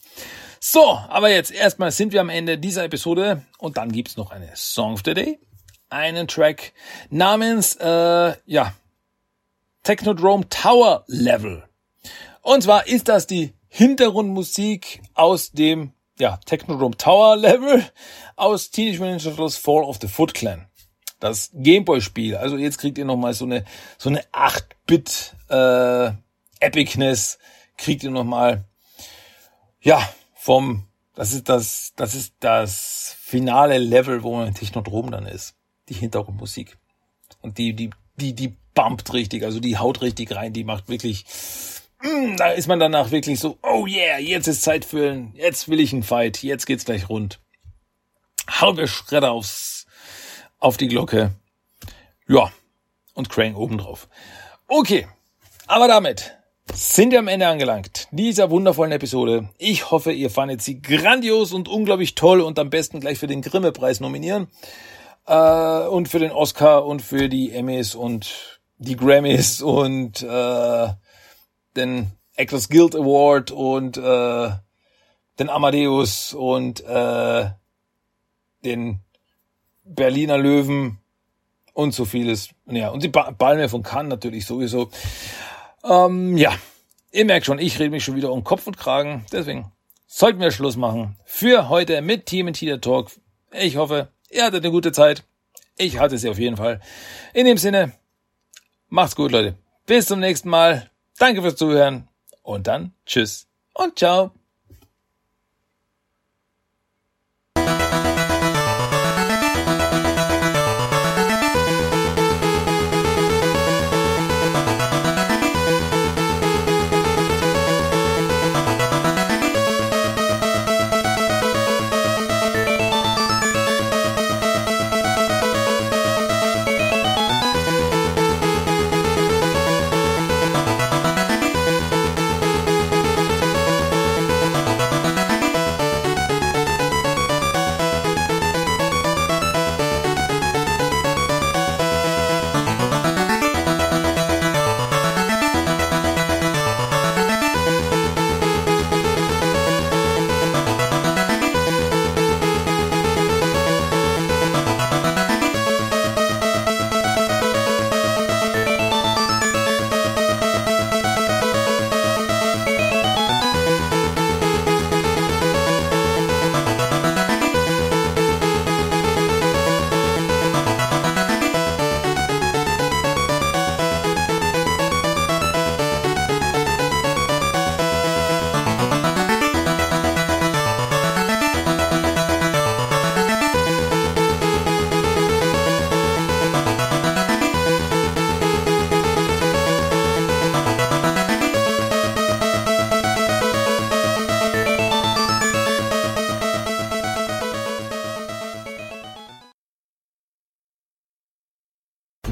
So, aber jetzt erstmal sind wir am Ende dieser Episode und dann gibt's noch eine Song of the Day einen Track namens, äh, ja, Technodrome Tower Level. Und zwar ist das die Hintergrundmusik aus dem, ja, Technodrome Tower Level aus Teenage Mutant Ninja Turtles Fall of the Foot Clan. Das Gameboy-Spiel. Also jetzt kriegt ihr nochmal so eine, so eine 8-Bit, äh, Epicness kriegt ihr nochmal, ja, vom, das ist das, das ist das finale Level, wo man Technodrom dann ist die Hintergrundmusik. Und die, die, die, die bumpt richtig, also die haut richtig rein, die macht wirklich, mm, da ist man danach wirklich so, oh yeah, jetzt ist Zeit für, ein, jetzt will ich einen Fight, jetzt geht's gleich rund. Hauen wir Schredder aufs, auf die Glocke. Ja, und Crane obendrauf. Okay, aber damit sind wir am Ende angelangt dieser wundervollen Episode. Ich hoffe, ihr fandet sie grandios und unglaublich toll und am besten gleich für den Grimme-Preis nominieren äh, und für den Oscar und für die Emmys und die Grammys und äh, den Actors Guild Award und äh, den Amadeus und äh, den Berliner Löwen und so vieles. Ja, und die Palme von Cannes natürlich sowieso. Ähm, ja, ihr merkt schon, ich rede mich schon wieder um Kopf und Kragen. Deswegen sollten wir Schluss machen für heute mit Team Tida Talk. Ich hoffe, Ihr hattet eine gute Zeit. Ich hatte sie auf jeden Fall. In dem Sinne, macht's gut, Leute. Bis zum nächsten Mal. Danke fürs Zuhören. Und dann tschüss und ciao.